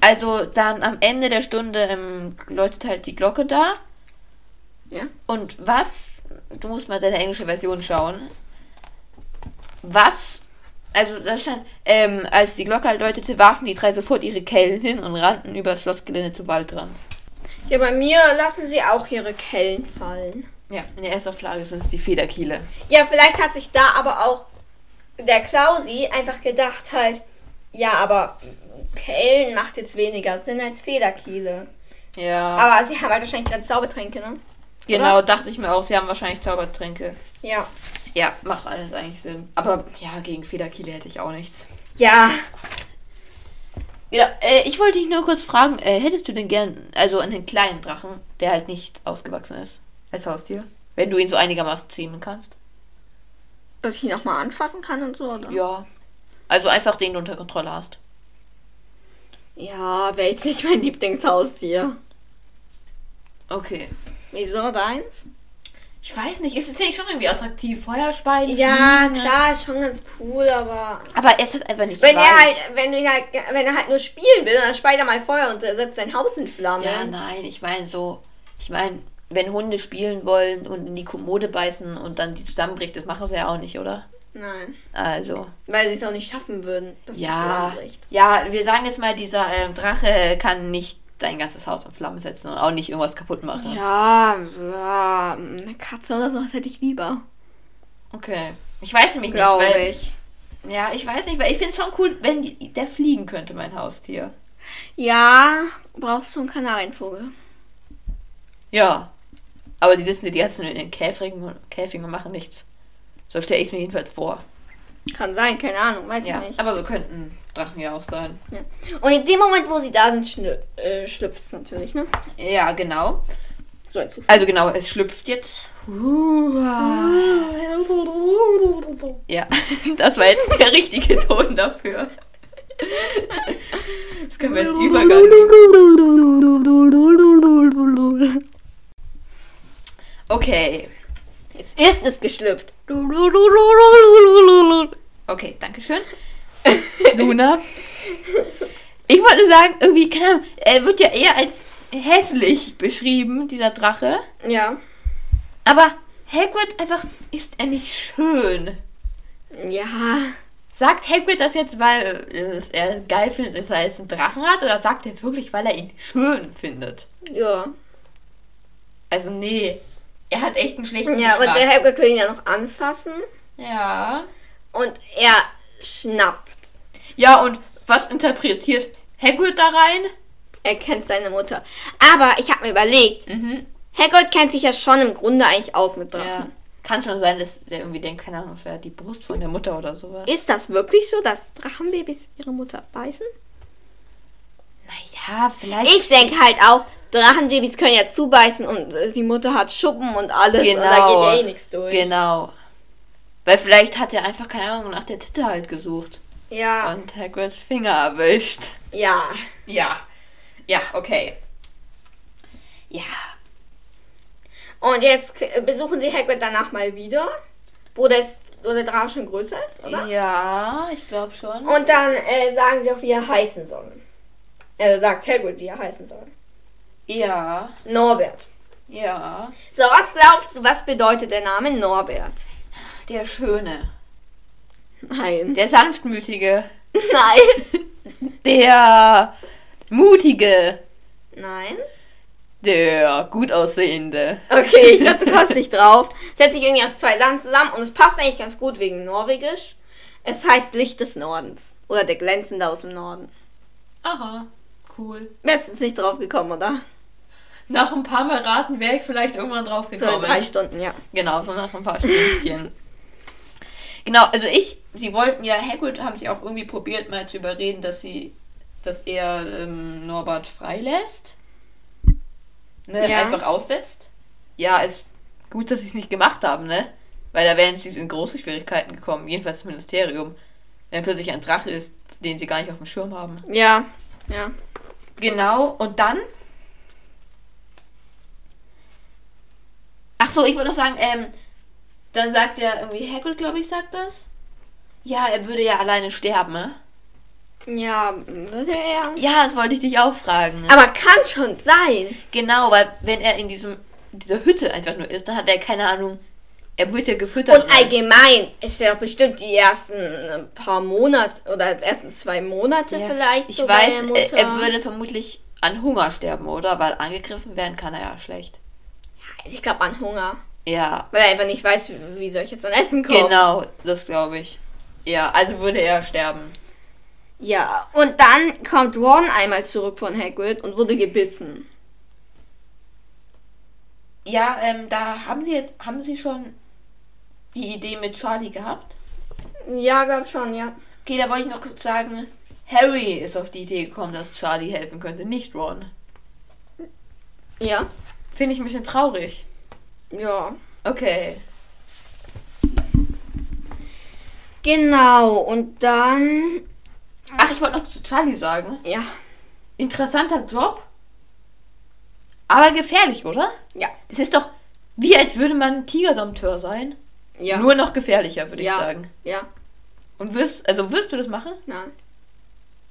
also dann am Ende der Stunde ähm, läutet halt die Glocke da. Ja. Und was, du musst mal deine englische Version schauen. Was, also da stand, ähm, als die Glocke halt läutete, warfen die drei sofort ihre Kellen hin und rannten über das Schlossgelände zum Waldrand. Ja, bei mir lassen sie auch ihre Kellen fallen. Ja, in der Erstauflage sind es die Federkiele. Ja, vielleicht hat sich da aber auch der Klausi einfach gedacht halt, ja, aber Kellen macht jetzt weniger Sinn als Federkiele. Ja. Aber sie haben halt wahrscheinlich gerade Zaubertränke, ne? genau, dachte ich mir auch, sie haben wahrscheinlich Zaubertränke. Ja. Ja, macht alles eigentlich Sinn. Aber ja, gegen Federkiele hätte ich auch nichts. Ja. Ja, äh, ich wollte dich nur kurz fragen, äh, hättest du denn gern, also einen kleinen Drachen, der halt nicht ausgewachsen ist, als Haustier? Wenn du ihn so einigermaßen zähmen kannst? Dass ich ihn auch mal anfassen kann und so, oder? Ja. Also einfach den du unter Kontrolle hast. Ja, wäre jetzt nicht mein Lieblingshaustier. Okay. Wieso deins? Ich weiß nicht, ist finde ich schon irgendwie attraktiv. Feuerspeien. Ja, Fliegen. klar, ist schon ganz cool, aber. Aber er ist halt einfach nicht Wenn er weich. halt, wenn du ihn halt, wenn er halt nur spielen will, dann speit er mal Feuer und er setzt sein Haus in Flammen. Ja, nein, ich meine so, ich meine, wenn Hunde spielen wollen und in die Kommode beißen und dann die zusammenbricht, das machen sie ja auch nicht, oder? Nein. Also. Weil sie es auch nicht schaffen würden, Ja, ja, wir sagen jetzt mal, dieser ähm, Drache kann nicht dein ganzes Haus in Flammen setzen und auch nicht irgendwas kaputt machen. Ja, ja, eine Katze oder sowas hätte ich lieber. Okay. Ich weiß nämlich nicht, Glaube weil, ich. Ja, ich weiß nicht, weil ich finde es schon cool, wenn die, der fliegen könnte, mein Haustier. Ja, brauchst du einen Kanarienvogel. Ja. Aber die sitzen die ganze Zeit nur in den Käfigen und machen nichts. So stelle ich es mir jedenfalls vor. Kann sein, keine Ahnung, weiß Ja, ich nicht. aber so könnten Drachen ja auch sein. Ja. Und in dem Moment, wo sie da sind, äh, schlüpft es natürlich, ne? Ja, genau. So jetzt. Also genau, es schlüpft jetzt. Ja, das war jetzt der richtige Ton dafür. Das können wir als Übergang nehmen. Okay. Jetzt ist es geschlüpft. Okay, danke schön. Luna. Ich wollte sagen, irgendwie, keine Ahnung, er wird ja eher als hässlich beschrieben, dieser Drache. Ja. Aber Hagrid einfach, ist er nicht schön? Ja. Sagt Hagrid das jetzt, weil äh, er es geil findet, dass er jetzt einen Drachen hat? Oder sagt er wirklich, weil er ihn schön findet? Ja. Also, nee. Er hat echt einen schlechten Ja, und Geschmack. der Hagrid will ihn ja noch anfassen. Ja. Und er schnappt. Ja, und was interpretiert Hagrid da rein? Er kennt seine Mutter. Aber ich habe mir überlegt, Mhm. Hagrid kennt sich ja schon im Grunde eigentlich aus mit Drachen. Ja. Kann schon sein, dass der irgendwie denkt, keine Ahnung, wäre die Brust von der Mutter oder sowas. Ist das wirklich so, dass Drachenbabys ihre Mutter beißen? Naja, vielleicht. Ich denke halt auch, Drachenbabys können ja zubeißen und äh, die Mutter hat Schuppen und alles. Und da geht ja eh nichts durch. Genau. Weil vielleicht hat er einfach, keine Ahnung, nach der Titte halt gesucht. Ja. Und Hagrids Finger erwischt. Ja. Ja. Ja, okay. Ja. Und jetzt k- besuchen sie Hagrid danach mal wieder, wo, das, wo der Drache schon größer ist, oder? Ja, ich glaube schon. Und dann äh, sagen sie auch, wie er heißen soll. Er sagt Hagrid, wie er heißen soll. Ja. Norbert. Ja. So, was glaubst du, was bedeutet der Name Norbert? Der Schöne. Nein. Der Sanftmütige. Nein. Der Mutige. Nein. Der Gutaussehende. Okay, ich glaube, du passt nicht drauf. Setzt sich irgendwie aus zwei Sachen zusammen und es passt eigentlich ganz gut wegen Norwegisch. Es heißt Licht des Nordens. Oder der Glänzende aus dem Norden. Aha. Cool. Wärst jetzt nicht drauf gekommen, oder? Nach ein paar Mal raten wäre ich vielleicht irgendwann drauf So gekommen. in drei Stunden, ja. Genau, so nach ein paar Stündchen. genau, also ich, sie wollten ja, Hagrid haben sie auch irgendwie probiert mal zu überreden, dass sie, dass er ähm, Norbert freilässt. Ne, Ja. einfach aussetzt. Ja, ist gut, dass sie es nicht gemacht haben, ne? Weil da wären sie in große Schwierigkeiten gekommen, jedenfalls das Ministerium. Wenn plötzlich ein Drache ist, den sie gar nicht auf dem Schirm haben. Ja. Ja. Genau, und dann. Ach so, ich wollte noch sagen, ähm, dann sagt er irgendwie, Hagrid, glaube ich, sagt das. Ja, er würde ja alleine sterben, ne? Ja, würde er. Ja, das wollte ich dich auch fragen. Aber kann schon sein. genau, weil wenn er in diesem dieser Hütte einfach nur ist, dann hat er keine Ahnung. Er wird ja gefüttert. Und allgemein ist ja bestimmt die ersten paar Monate oder die ersten zwei Monate Ja, vielleicht. Ich so weiß, er, er würde vermutlich an Hunger sterben, oder? Weil angegriffen werden kann er ja schlecht. Ich glaube an Hunger. Ja, Weil er einfach nicht weiß, wie, wie soll ich jetzt an Essen kommen. genau, das glaube ich. Ja, also würde er sterben. Ja, und dann kommt Ron einmal zurück von Hagrid und wurde gebissen. Ja, ähm, da haben sie jetzt, haben sie schon die Idee mit Charlie gehabt? Ja, glaub schon, ja. Okay, da wollte ich noch kurz sagen, Harry ist auf die Idee gekommen, dass Charlie helfen könnte, nicht Ron. Ja. Finde ich ein bisschen traurig. Ja. Okay. Genau, und dann. Ach, ich wollte noch zu Charlie sagen. Ja. Interessanter Job. Aber gefährlich, oder? Ja. Das ist doch wie als würde man Tigerdompteur sein. Ja. Nur noch gefährlicher, würde Ja. ich sagen. Ja. Und wirst, also wirst du das machen? Nein.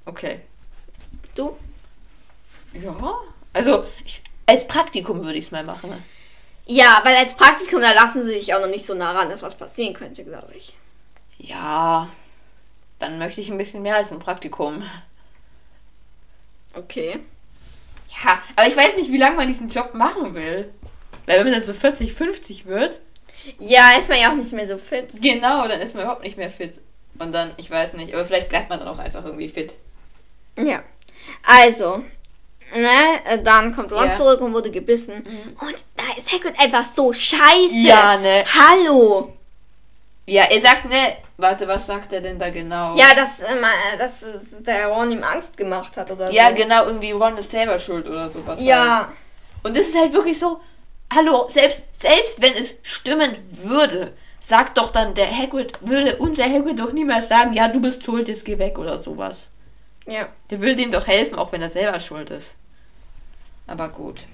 Okay. Du? Ja. Also, ich, als Praktikum würde ich es mal machen. Ja, weil als Praktikum, da lassen sie sich auch noch nicht so nah ran, dass was passieren könnte, glaube ich. Ja. Dann möchte ich ein bisschen mehr als ein Praktikum. Okay. Ja, aber ich weiß nicht, wie lange man diesen Job machen will. Weil wenn man dann so 40, 50 wird, Ja, ist man ja auch nicht mehr so fit. genau, dann ist man überhaupt nicht mehr fit. Und dann, ich weiß nicht, aber vielleicht bleibt man dann auch einfach irgendwie fit. Ja. Also, ne, äh, dann kommt Ron Ja. zurück und wurde gebissen. Und da ist Hagrid einfach so scheiße. Ja, ne? Hallo. Ja, er sagt, ne, Warte, was sagt er denn da genau? Ja, dass, äh, dass der Ron ihm Angst gemacht hat oder Ja, so. genau, irgendwie Ron ist selber schuld oder sowas. Halt. Ja, Und das ist halt wirklich so, hallo, selbst, selbst wenn es stimmen würde, sagt doch dann der Hagrid, würde unser Hagrid doch niemals sagen, ja, du bist schuld, jetzt geh weg oder sowas. ja. Der will dem doch helfen, auch wenn er selber schuld ist. Aber gut.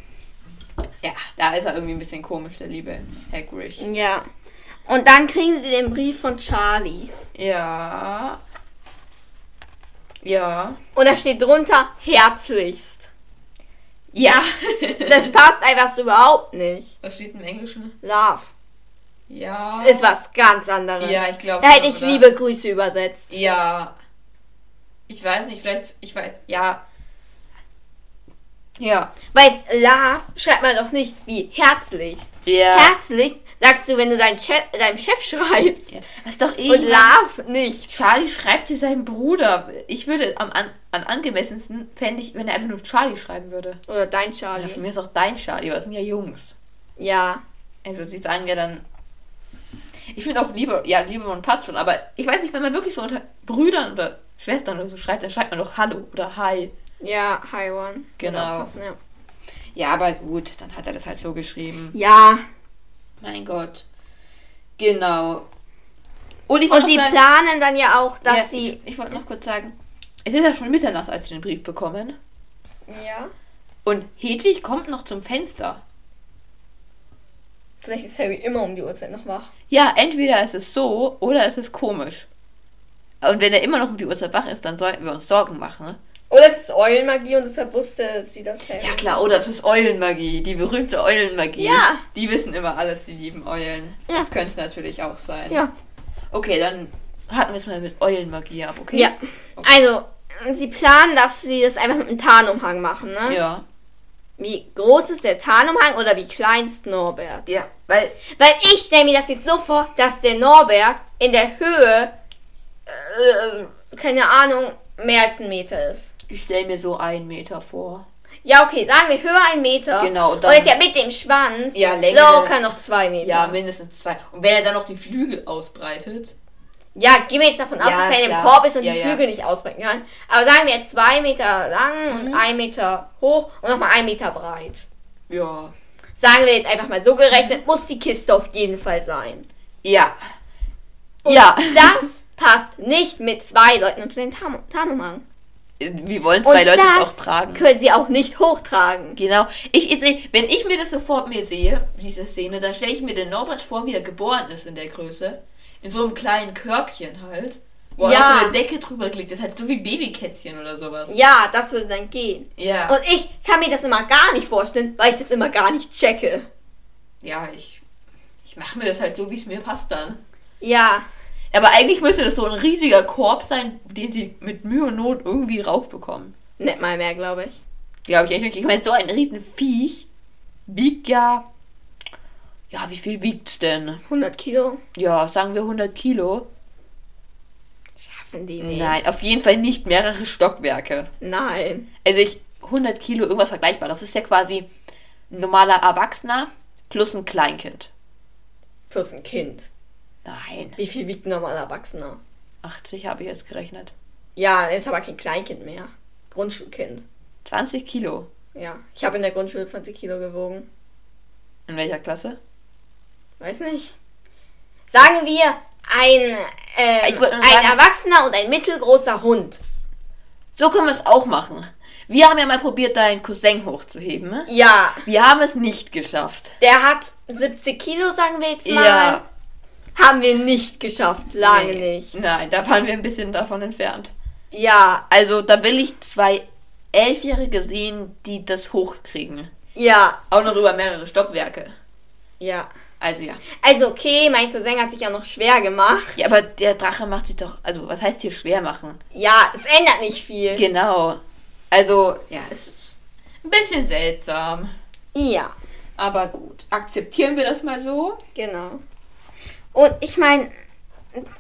Ja, da ist er irgendwie ein bisschen komisch, der liebe Hagrid. Ja. Und dann kriegen sie den Brief von Charlie. Ja. Ja. Und da steht drunter herzlichst. Ja. Das passt einfach so überhaupt nicht. Was steht im Englischen? Love. Ja. Ist was ganz anderes. Ja, ich glaube. Da hätte ich liebe Grüße übersetzt. Ja. Ich weiß nicht, vielleicht. Ich weiß. Ja. Ja. Weil Love schreibt man doch nicht wie herzlichst. Ja. Herzlichst sagst du, wenn du dein Chef, deinem Chef schreibst. Ja, Das ist doch eh. Und Love nicht. Charlie schreibt dir seinen Bruder. Ich würde am an, an angemessensten fände ich, wenn er einfach nur Charlie schreiben würde. Oder dein Charlie. für mich ist auch dein Charlie, aber es sind ja Jungs. Ja. Also sie sagen ja dann. Ich finde auch Liebe, ja, Liebe und passt schon, aber ich weiß nicht, wenn man wirklich so unter Brüdern oder Schwestern oder so schreibt, dann schreibt man doch Hallo oder Hi. Ja, Hi One. Genau. Passen, ja. Ja, aber gut, dann hat er das halt so geschrieben. ja. Mein Gott. Genau. Und ich Und sie sagen, planen dann ja auch, dass ja, sie. Ich, ich wollte noch kurz sagen, es ist ja schon Mitternacht, als sie den Brief bekommen. Ja. Und Hedwig kommt noch zum Fenster. Vielleicht ist Harry immer um die Uhrzeit noch wach. Ja, entweder ist es so oder es ist komisch. Und wenn er immer noch um die Uhrzeit wach ist, dann sollten wir uns Sorgen machen. Oder es ist Eulenmagie und deshalb wusste sie das Harry. Ja klar, oder es ist Eulenmagie, die berühmte Eulenmagie. Ja. Die wissen immer alles, die lieben Eulen. Ja. Das könnte natürlich auch sein. Ja. Okay, dann hatten wir es mal mit Eulenmagie ab, okay? Ja. Also, sie planen, dass sie das einfach mit einem Tarnumhang machen, ne? Ja. Wie groß ist der Tarnumhang oder wie klein ist Norbert? Ja, weil Weil ich stelle mir das jetzt so vor, dass der Norbert in der Höhe, äh, keine Ahnung, mehr als ein Meter ist. Ich stelle mir so einen Meter vor. Ja, okay, sagen wir höher ein Meter. Genau, Und dann- ist ja mit dem Schwanz Ja, Länge- locker noch zwei Meter. Ja, mindestens zwei. Und wenn er dann noch die Flügel ausbreitet. Ja, gehen wir jetzt davon aus, Ja, dass er in dem. Korb ist und Ja, die ja. Flügel nicht ausbrechen kann. Aber sagen wir jetzt zwei Meter lang Mhm. und ein Meter hoch und nochmal ein Meter breit. Ja. Sagen wir jetzt einfach mal so gerechnet, muss die Kiste auf jeden Fall sein. Ja. Und ja. das passt nicht mit zwei Leuten unter den Tarn- Tarnumhang. Wie wollen zwei und Leute das es auch tragen? können sie auch nicht hochtragen. Genau. Ich, ich wenn ich mir das so vor mir sehe, diese Szene, dann stelle ich mir den Norbert vor, wie er geboren ist in der Größe. In so einem kleinen Körbchen halt. Wo Ja. er so eine Decke drüber gelegt ist. Halt so wie Babykätzchen oder sowas. Ja, das würde dann gehen. Ja. Und ich kann mir das immer gar nicht vorstellen, weil ich das immer gar nicht checke. ja, ich, ich mache mir das halt so, wie es mir passt dann. Ja, Aber eigentlich müsste das so ein riesiger Korb sein, den sie mit Mühe und Not irgendwie raufbekommen. nicht mal mehr, glaube ich. Glaube ich echt nicht. Ich meine, so ein riesen Viech wiegt ja. Ja, wie viel wiegt's denn? 100 Kilo Ja, sagen wir 100 Kilo. schaffen die nicht. Nein, auf jeden Fall nicht mehrere Stockwerke. Nein. Also ich, 100 Kilo, irgendwas Vergleichbares. Das ist ja quasi ein normaler Erwachsener plus ein Kleinkind. Plus ein Kind. Nein, Wie viel wiegt ein normaler Erwachsener? 80 habe ich jetzt gerechnet. Ja, ist aber kein Kleinkind mehr. Grundschulkind. 20 Kilo. Ja, ich habe in der Grundschule 20 Kilo gewogen. In welcher Klasse? Weiß nicht. Sagen wir ein, äh, nur ein sagen- Erwachsener und ein mittelgroßer Hund. So können wir es auch machen. Wir haben ja mal probiert, deinen Cousin hochzuheben. ne? Ja, Wir haben es nicht geschafft. der hat 70 Kilo, sagen wir jetzt mal. Ja. Haben wir nicht geschafft, lange Nee. nicht. Nein, da waren wir ein bisschen davon entfernt. Ja, Also da will ich zwei Elfjährige sehen, die das hochkriegen. ja, Auch noch über mehrere Stockwerke. ja. Also ja. Also okay, mein Cousin hat sich ja noch schwer gemacht. Ja, aber der Drache macht sich doch, also was heißt hier schwer machen? Ja, es ändert nicht viel. Genau. Also, ja, es ist ein bisschen seltsam. Ja, Aber gut, akzeptieren wir das mal so. genau. Und ich meine,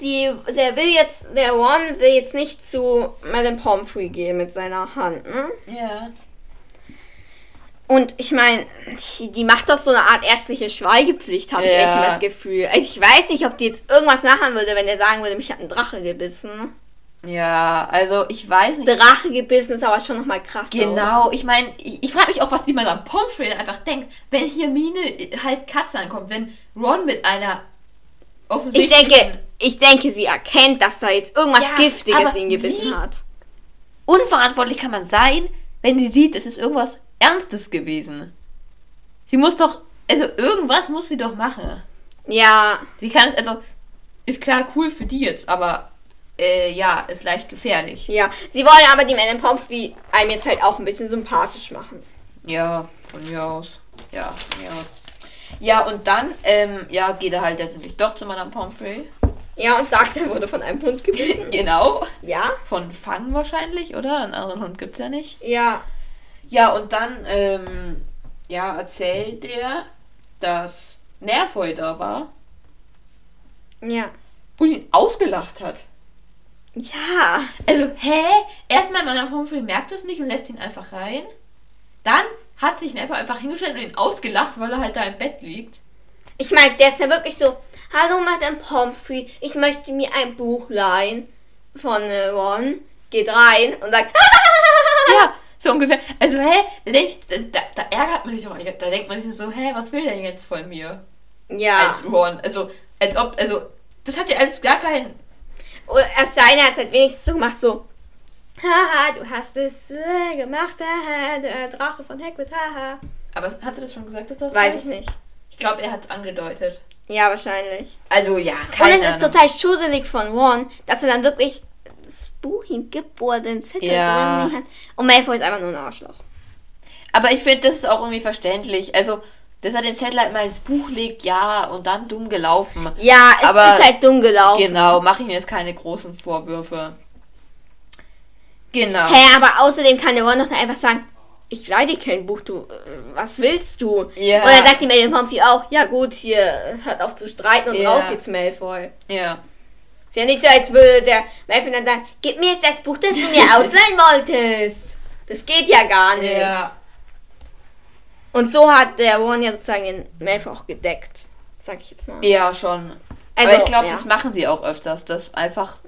die, der will jetzt, der Ron will jetzt nicht zu Madame Pomfrey gehen mit seiner Hand, ne? Ja. Und ich meine, die, die macht doch so eine Art ärztliche Schweigepflicht, habe ich Ja. echt immer das Gefühl. Also ich weiß nicht, ob die jetzt irgendwas machen würde, wenn der sagen würde, mich hat ein Drache gebissen. Ja, also ich weiß nicht. Drache gebissen ist aber schon nochmal krass. Genau, ich meine, ich, ich frage mich auch, was die mal am Pomfrey einfach denkt, wenn Hermine halb Katze ankommt, wenn Ron mit einer Ich offensichtlichen... denke, ich denke, sie erkennt, dass da jetzt irgendwas Ja, Giftiges ihn gebissen wie- hat. Unverantwortlich kann man sein, wenn sie sieht, es ist irgendwas Ernstes gewesen. Sie muss doch, also irgendwas muss sie doch machen. Ja, Sie kann, also, ist klar cool für die jetzt, aber, äh, ja, ist leicht gefährlich. ja. Sie wollen aber die Madame Pomfrey einem jetzt halt auch ein bisschen sympathisch machen. Ja, von mir aus. Ja, von mir aus. Ja, und dann, ähm, ja, geht er halt letztendlich doch zu Madame Pomfrey. Ja, und sagt, er wurde von einem Hund gebissen. Genau. ja? Von Fang wahrscheinlich, oder? Einen anderen Hund gibt's ja nicht. Ja. Ja, und dann, ähm, ja, erzählt er, dass Nervoy da war Ja. und ihn ausgelacht hat. Ja. Also, hä? Erstmal, Madame Pomfrey merkt es nicht und lässt ihn einfach rein. Dann hat sich Nervoy einfach hingestellt und ihn ausgelacht, weil er halt da im Bett liegt. Ich meine, der ist ja wirklich so, hallo Madame Pomfrey, ich möchte mir ein Buch leihen von äh, Ron. Geht rein und sagt, Ja, so ungefähr. Also, hä? Da, ich, da, da, ärgert man sich doch. Da denkt man sich so, hä, was will der denn jetzt von mir? ja. Als Ron. Also, als ob, also, das hat ja alles gar keinen. Und erst seine hat es halt wenigstens so gemacht, so, haha, du hast es äh, gemacht, haha, der Drache von Hagrid, haha. Aber hat sie das schon gesagt, dass das Weiß ich nicht. Ich glaube, er hat es angedeutet. Ja, wahrscheinlich. Also, ja, Und keine es ist Ahnung. total schusselig von Ron, dass er dann wirklich das Buch ihm gibt, wo er den Zettel Ja. drin hat. Und Malfoy ist einfach nur ein Arschloch. Aber ich finde, das ist auch irgendwie verständlich. Also, dass er den Zettel halt mal ins Buch legt, ja, und dann dumm gelaufen. Ja, es Aber- ist halt dumm gelaufen. Genau, mache ich mir jetzt keine großen Vorwürfe. Genau. Hä, aber außerdem kann der dann einfach sagen, ich leih dir kein Buch, du, äh, was willst du? Ja. Und dann sagt die Madame Pomfrey auch, ja gut, hier, hört auf zu streiten und Ja. raus jetzt, Malfoy. Ja. Ist ja nicht so, als würde der Malfoy dann sagen, gib mir jetzt das Buch, das du mir ausleihen wolltest. Das geht ja gar nicht. Ja. Und so hat der Ron ja sozusagen den Malfoy auch gedeckt. Sag ich jetzt mal. Ja, schon. Also, aber ich glaube, ja. das machen sie auch öfters, dass einfach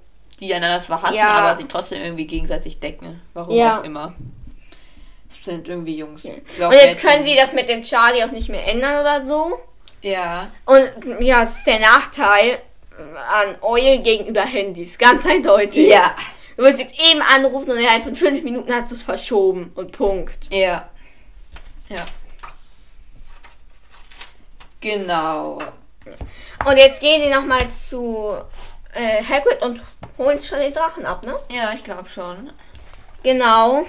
die einander zwar hassen, Ja. aber sie trotzdem irgendwie gegenseitig decken. Warum Ja. auch immer. Das sind irgendwie Jungs. Und glaub, jetzt Mädchen- können sie das mit dem Charlie auch nicht mehr ändern oder so. Ja. Und ja, das ist der Nachteil an Eulen gegenüber Handys. Ganz eindeutig. Ja. Du wirst jetzt eben anrufen und innerhalb von fünf Minuten hast du es verschoben. Und Punkt. Ja. Ja. Genau. Und jetzt gehen sie nochmal zu äh, Hagrid und holen schon den Drachen ab, ne? Ja, ich glaube schon. Genau.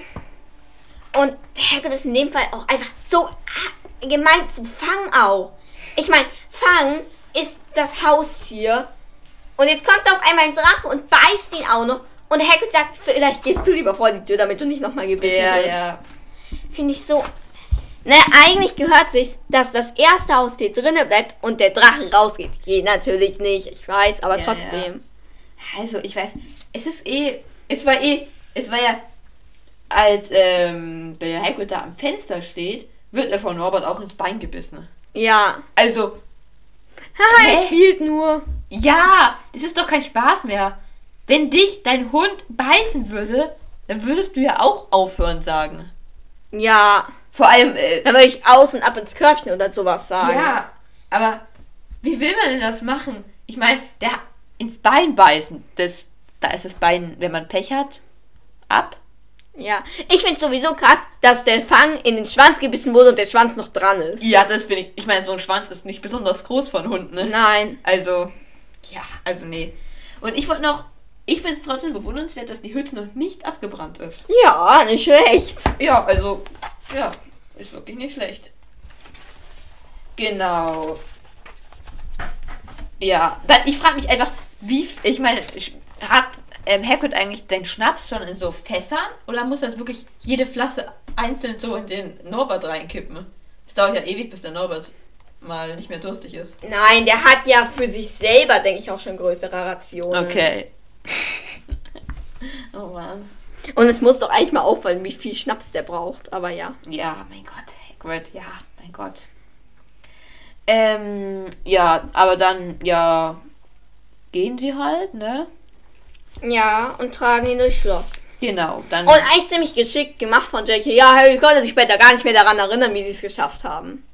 Und der Hagrid ist in dem Fall auch einfach so ah, gemeint zu Fang auch. Ich meine, Fang ist das Haustier. Und jetzt kommt auf einmal ein Drache und beißt ihn auch noch. Und der Hagrid sagt, vielleicht gehst du lieber vor die Tür, damit du nicht nochmal gebissen Ja, wirst. ja. Finde ich so. Ne, eigentlich gehört sich, dass das erste Haustier drinnen bleibt und der Drache rausgeht. Geht natürlich nicht, ich weiß, aber Ja, trotzdem. Also, ich weiß, es ist eh, es war eh, es war ja, als ähm, der Hagrid da am Fenster steht, wird er von Norbert auch ins Bein gebissen. Ja. Also, Haha, er spielt nur. ja, das ist doch kein Spaß mehr. Wenn dich dein Hund beißen würde, dann würdest du ja auch aufhören sagen. Ja. Vor allem, äh, Dann würde ich aus und ab ins Körbchen oder sowas sagen. ja, aber wie will man denn das machen? Ich meine, der ins Bein beißen, das, da ist das Bein, wenn man Pech hat, ab. Ja. Ich finde sowieso krass, dass der Fang in den Schwanz gebissen wurde und der Schwanz noch dran ist. Ja, das finde ich. Ich meine, so ein Schwanz ist nicht besonders groß von Hunden, ne? Nein. Also, ja, also nee. Und ich wollte noch, ich finde es trotzdem bewundernswert, dass die Hütte noch nicht abgebrannt ist. Ja, nicht schlecht. Ja, also, ja, ist wirklich nicht schlecht. Genau. Ja, dann, ich frage mich einfach, wie, ich meine, hat ähm, Hagrid eigentlich den Schnaps schon in so Fässern oder muss das wirklich jede Flasche einzeln so in den Norbert reinkippen? Es dauert ja ewig, bis der Norbert mal nicht mehr durstig ist. Nein, der hat ja für sich selber, denke ich, auch schon größere Rationen. Okay. oh Mann. Und es muss doch eigentlich mal auffallen, wie viel Schnaps der braucht. Aber ja. Ja, mein Gott, Hagrid, ja, mein Gott. Ähm, ja, aber dann, ja, gehen sie halt, ne? Ja, und tragen ihn durchs Schloss. Genau, dann. Und eigentlich ziemlich geschickt gemacht von J.K. Ja, Harry konnte sich später gar nicht mehr daran erinnern, wie sie es geschafft haben.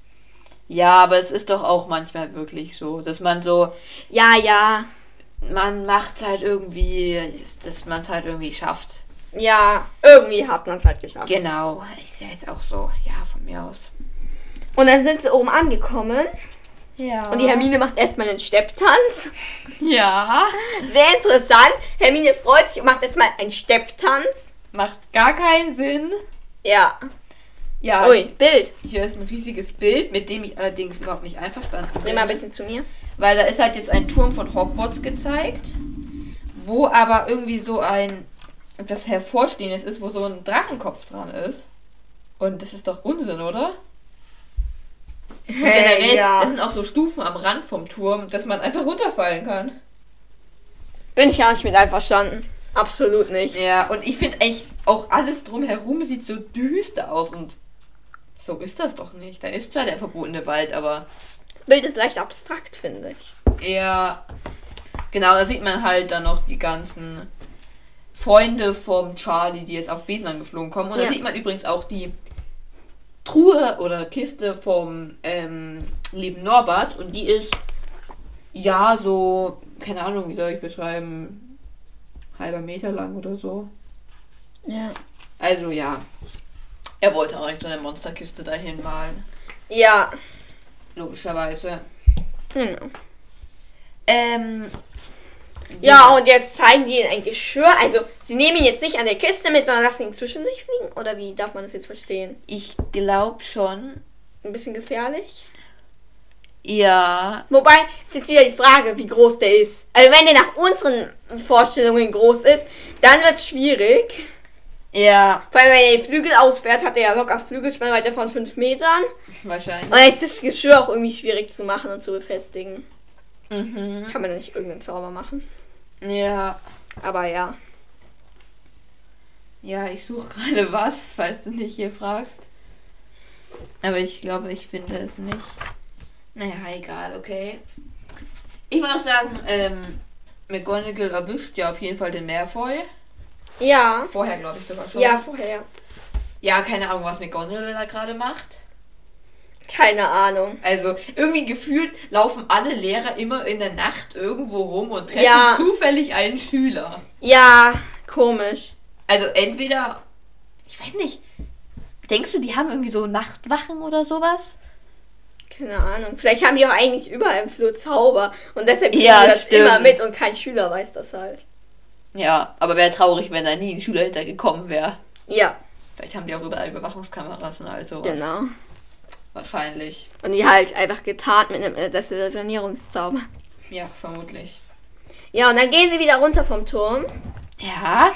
ja, aber es ist doch auch manchmal wirklich so, dass man so, Ja, ja. man macht halt irgendwie, dass man es halt irgendwie schafft. Ja, irgendwie hat man es halt geschafft. Genau, ist ja jetzt auch so, ja, von mir aus. Und dann sind sie oben angekommen. Ja. Und die Hermine macht erstmal einen Stepptanz. Ja. Sehr interessant. Hermine freut sich und macht erstmal einen Stepptanz. Macht gar keinen Sinn. Ja. Ja. Ui, Bild. Hier ist ein riesiges Bild, mit dem ich allerdings überhaupt nicht einverstanden bin. Dreh mal ein bisschen zu mir. Weil da ist halt jetzt ein Turm von Hogwarts gezeigt, wo aber irgendwie so ein etwas hervorstehendes ist, wo so ein Drachenkopf dran ist. Und das ist doch Unsinn, oder? Und generell, ja. das sind auch so Stufen am Rand vom Turm, dass man einfach runterfallen kann. Bin ich ja nicht mit einverstanden. Absolut nicht. Ja, und ich finde eigentlich auch alles drumherum sieht so düster aus und so ist das doch nicht. Da ist zwar der verbotene Wald, aber Das Bild ist leicht abstrakt, finde ich. Ja, genau, da sieht man halt dann noch die ganzen Freunde vom Charlie, die jetzt auf Besen angeflogen kommen. Und Ja. da sieht man übrigens auch die Truhe oder Kiste vom ähm, lieben Norbert. Und die ist, ja, so, keine Ahnung, wie soll ich beschreiben, halber Meter lang oder so. Ja. Also ja, er wollte auch nicht so eine Monsterkiste dahin malen. Ja. Logischerweise. Genau. Ähm, Ja, und jetzt zeigen die ihnen ein Geschirr. Also, sie nehmen ihn jetzt nicht an der Kiste mit, sondern lassen ihn zwischen sich fliegen. Oder wie darf man das jetzt verstehen? ich glaube schon. Ein bisschen gefährlich. Ja, Wobei, ist jetzt wieder die Frage, wie groß der ist. Also, wenn der nach unseren Vorstellungen groß ist, dann wird es schwierig. ja, Vor allem, wenn er die Flügel ausfährt, hat er ja locker Flügelspannweite von 5 Metern. wahrscheinlich. Und dann ist das Geschirr auch irgendwie schwierig zu machen und zu befestigen. Mhm. Kann man da nicht irgendeinen Zauber machen. Ja, Aber ja. ja, ich suche gerade was, falls du nicht hier fragst. Aber ich glaube, ich finde es nicht. Naja, egal, okay. Ich würde auch sagen, ähm, McGonagall erwischt ja auf jeden Fall den Malfoy. Ja. Vorher, glaube ich, sogar schon. Ja, vorher. Ja, keine Ahnung, was McGonagall da gerade macht. Keine Ahnung. Also, irgendwie gefühlt laufen alle Lehrer immer in der Nacht irgendwo rum und treffen Ja. zufällig einen Schüler. Ja, komisch. Also entweder, ich weiß nicht, denkst du, die haben irgendwie so Nachtwachen oder sowas? Keine Ahnung. Vielleicht haben die auch eigentlich überall im Flur Zauber. Und deshalb kriegen Ja, die das stimmt. immer mit und kein Schüler weiß das halt. Ja, aber wäre traurig, wenn da nie ein Schüler hintergekommen wäre. Ja, Vielleicht haben die auch überall Überwachungskameras und all sowas. genau. Wahrscheinlich. Und die halt einfach getarnt mit einem äh, Desillusionierungszauber. Ja, vermutlich. Ja, und dann gehen sie wieder runter vom Turm Ja.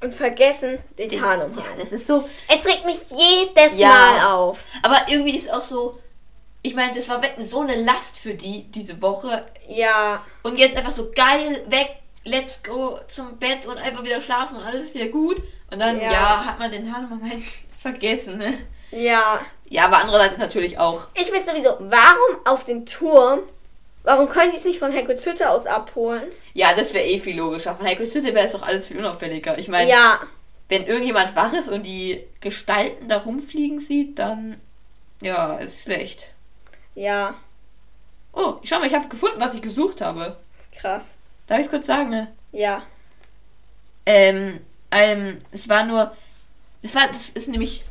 und vergessen den Tarnum. Ja, das ist so. Es regt mich jedes Ja. Mal auf. Aber irgendwie ist auch so. Ich meine, das war so eine Last für die diese Woche. Ja, Und jetzt einfach so geil weg, let's go zum Bett und einfach wieder schlafen und alles ist wieder gut. Und dann, ja, Ja. hat man den Hanuman halt vergessen, ne? ja. Ja, aber andererseits ist natürlich auch. Ich will sowieso, warum auf den Turm? Warum können die es nicht von Hagrid's Hütte aus abholen? Ja, das wäre eh viel logischer. Von Hagrid's Hütte wäre es doch alles viel unauffälliger. Ich meine, Ja, wenn irgendjemand wach ist und die Gestalten da rumfliegen sieht, dann. Ja, ist schlecht. ja, Oh, schau mal, ich habe gefunden, was ich gesucht habe. krass. Darf ich es kurz sagen, ne? Ja, Ähm, ähm, es war nur. Es war, das ist nämlich.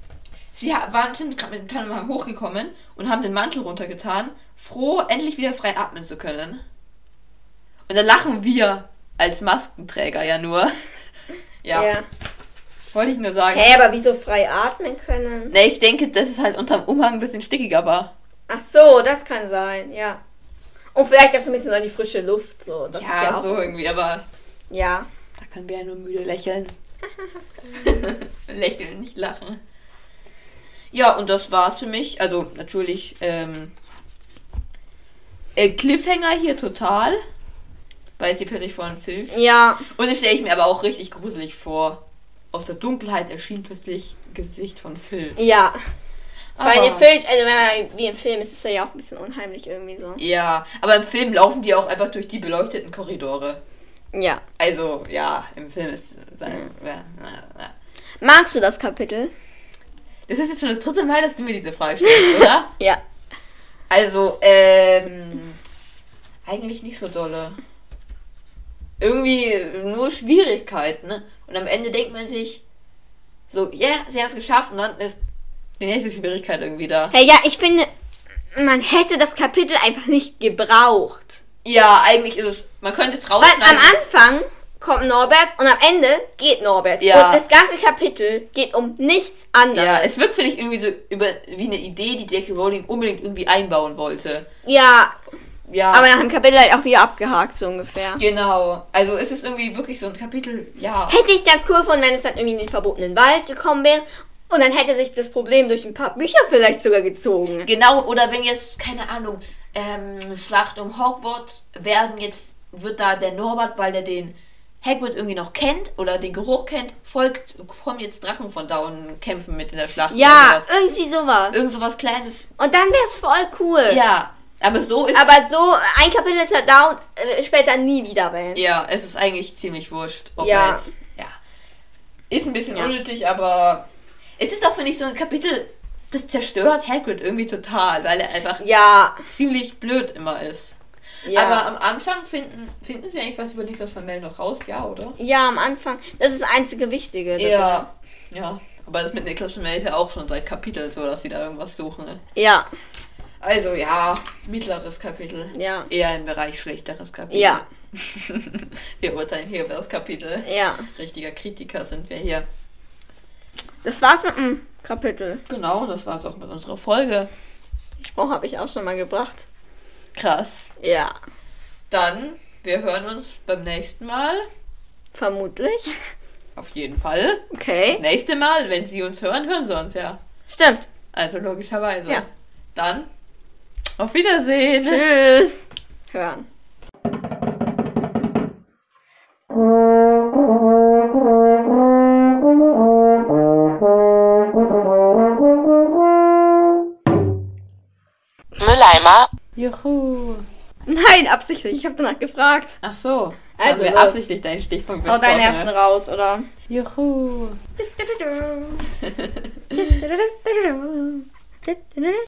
Sie waren, sind gerade mit dem Tannenwagen hochgekommen und haben den Mantel runtergetan, froh, endlich wieder frei atmen zu können. Und dann lachen wir als Maskenträger ja nur. ja, ja. wollte ich nur sagen. Hä, aber wieso frei atmen können? Ne, ich denke, dass es halt unterm Umhang ein bisschen stickiger war. Ach so, das kann sein, ja. Und vielleicht auch so ein bisschen an die frische Luft, so. Das ja, ja so irgendwie, aber Ja, da können wir ja nur müde lächeln. lächeln, nicht lachen. Ja, und das war's für mich. Also natürlich ähm, äh, Cliffhanger hier total. Weil sie plötzlich vor einem Filch. ja, Und das stelle ich mir aber auch richtig gruselig vor. Aus der Dunkelheit erschien plötzlich das Gesicht von Filch. ja. Weil im Film, also wenn man wie im Film ist, er ja auch ein bisschen unheimlich irgendwie so. Ja, aber im Film laufen die auch einfach durch die beleuchteten Korridore. Ja. Also, ja, im Film ist. Ja, ja, ja. Magst du das Kapitel? Das ist jetzt schon das dritte Mal, dass du mir diese Frage stellst, oder? Ja. Also, ähm. Eigentlich nicht so dolle. Irgendwie nur Schwierigkeiten, ne? Und am Ende denkt man sich, so, ja, sie haben es geschafft und dann ist die nächste Schwierigkeit irgendwie da. Hey, ja, ich finde, man hätte das Kapitel einfach nicht gebraucht. Ja, eigentlich ist es. Man könnte es Weil rausschneiden. am Anfang kommt Norbert und am Ende geht Norbert. Ja. Und das ganze Kapitel geht um nichts anderes. Ja, es wirkt, finde ich, irgendwie so über, wie eine Idee, die J.K. Rowling unbedingt irgendwie einbauen wollte. Ja, Ja. aber nach dem Kapitel halt auch wieder abgehakt, so ungefähr. Genau. Also es ist irgendwie wirklich so ein Kapitel, ja. Hätte ich ganz cool gefunden, wenn es dann irgendwie in den verbotenen Wald gekommen wäre. Und dann hätte sich das Problem durch ein paar Bücher vielleicht sogar gezogen. Genau, oder wenn jetzt, keine Ahnung, ähm, Schlacht um Hogwarts werden, jetzt wird da der Norbert, weil er den Hagrid irgendwie noch kennt oder den Geruch kennt, folgt, kommen jetzt Drachen von da und kämpfen mit in der Schlacht. Ja, sowas. irgendwie sowas. Irgend sowas Kleines. Und dann wäre es voll cool. Ja, aber so ist Aber so, ein Kapitel ist halt da und äh, später nie wieder erwähnt. Ja, es ist eigentlich ziemlich wurscht. Ob Ja. er jetzt, ja. Ist ein bisschen Ja. unnötig, aber es ist auch, finde ich, so ein Kapitel, das zerstört Hagrid irgendwie total, weil er einfach Ja, ziemlich blöd immer ist. Ja. Aber am Anfang finden, finden sie eigentlich was über Niklas von Mel noch raus, ja, oder? ja, am Anfang. Das ist das einzige Wichtige. Ja. Ja. Aber das mit Niklas von Mel ist ja auch schon seit Kapitel so, dass sie da irgendwas suchen. ne? Ja, Also ja, mittleres Kapitel. ja, Eher im Bereich schlechteres Kapitel. Ja. wir urteilen hier über das Kapitel. ja. Richtiger Kritiker sind wir hier. Das war's mit dem Kapitel. Genau, das war's auch mit unserer Folge. Den Spruch habe ich auch schon mal gebracht. Krass. Ja, Dann, wir hören uns beim nächsten Mal. vermutlich. Auf jeden Fall. Das Okay. nächste Mal, wenn Sie uns hören, hören Sie uns ja. Stimmt. Also logischerweise. Ja. Dann, auf Wiedersehen. Tschüss. Hören. Juhu. Nein, absichtlich. Ich habe danach gefragt. Ach so. Also Also wir absichtlich deinen Stichpunkt Hau deinen ersten ne? raus, oder? Juhu.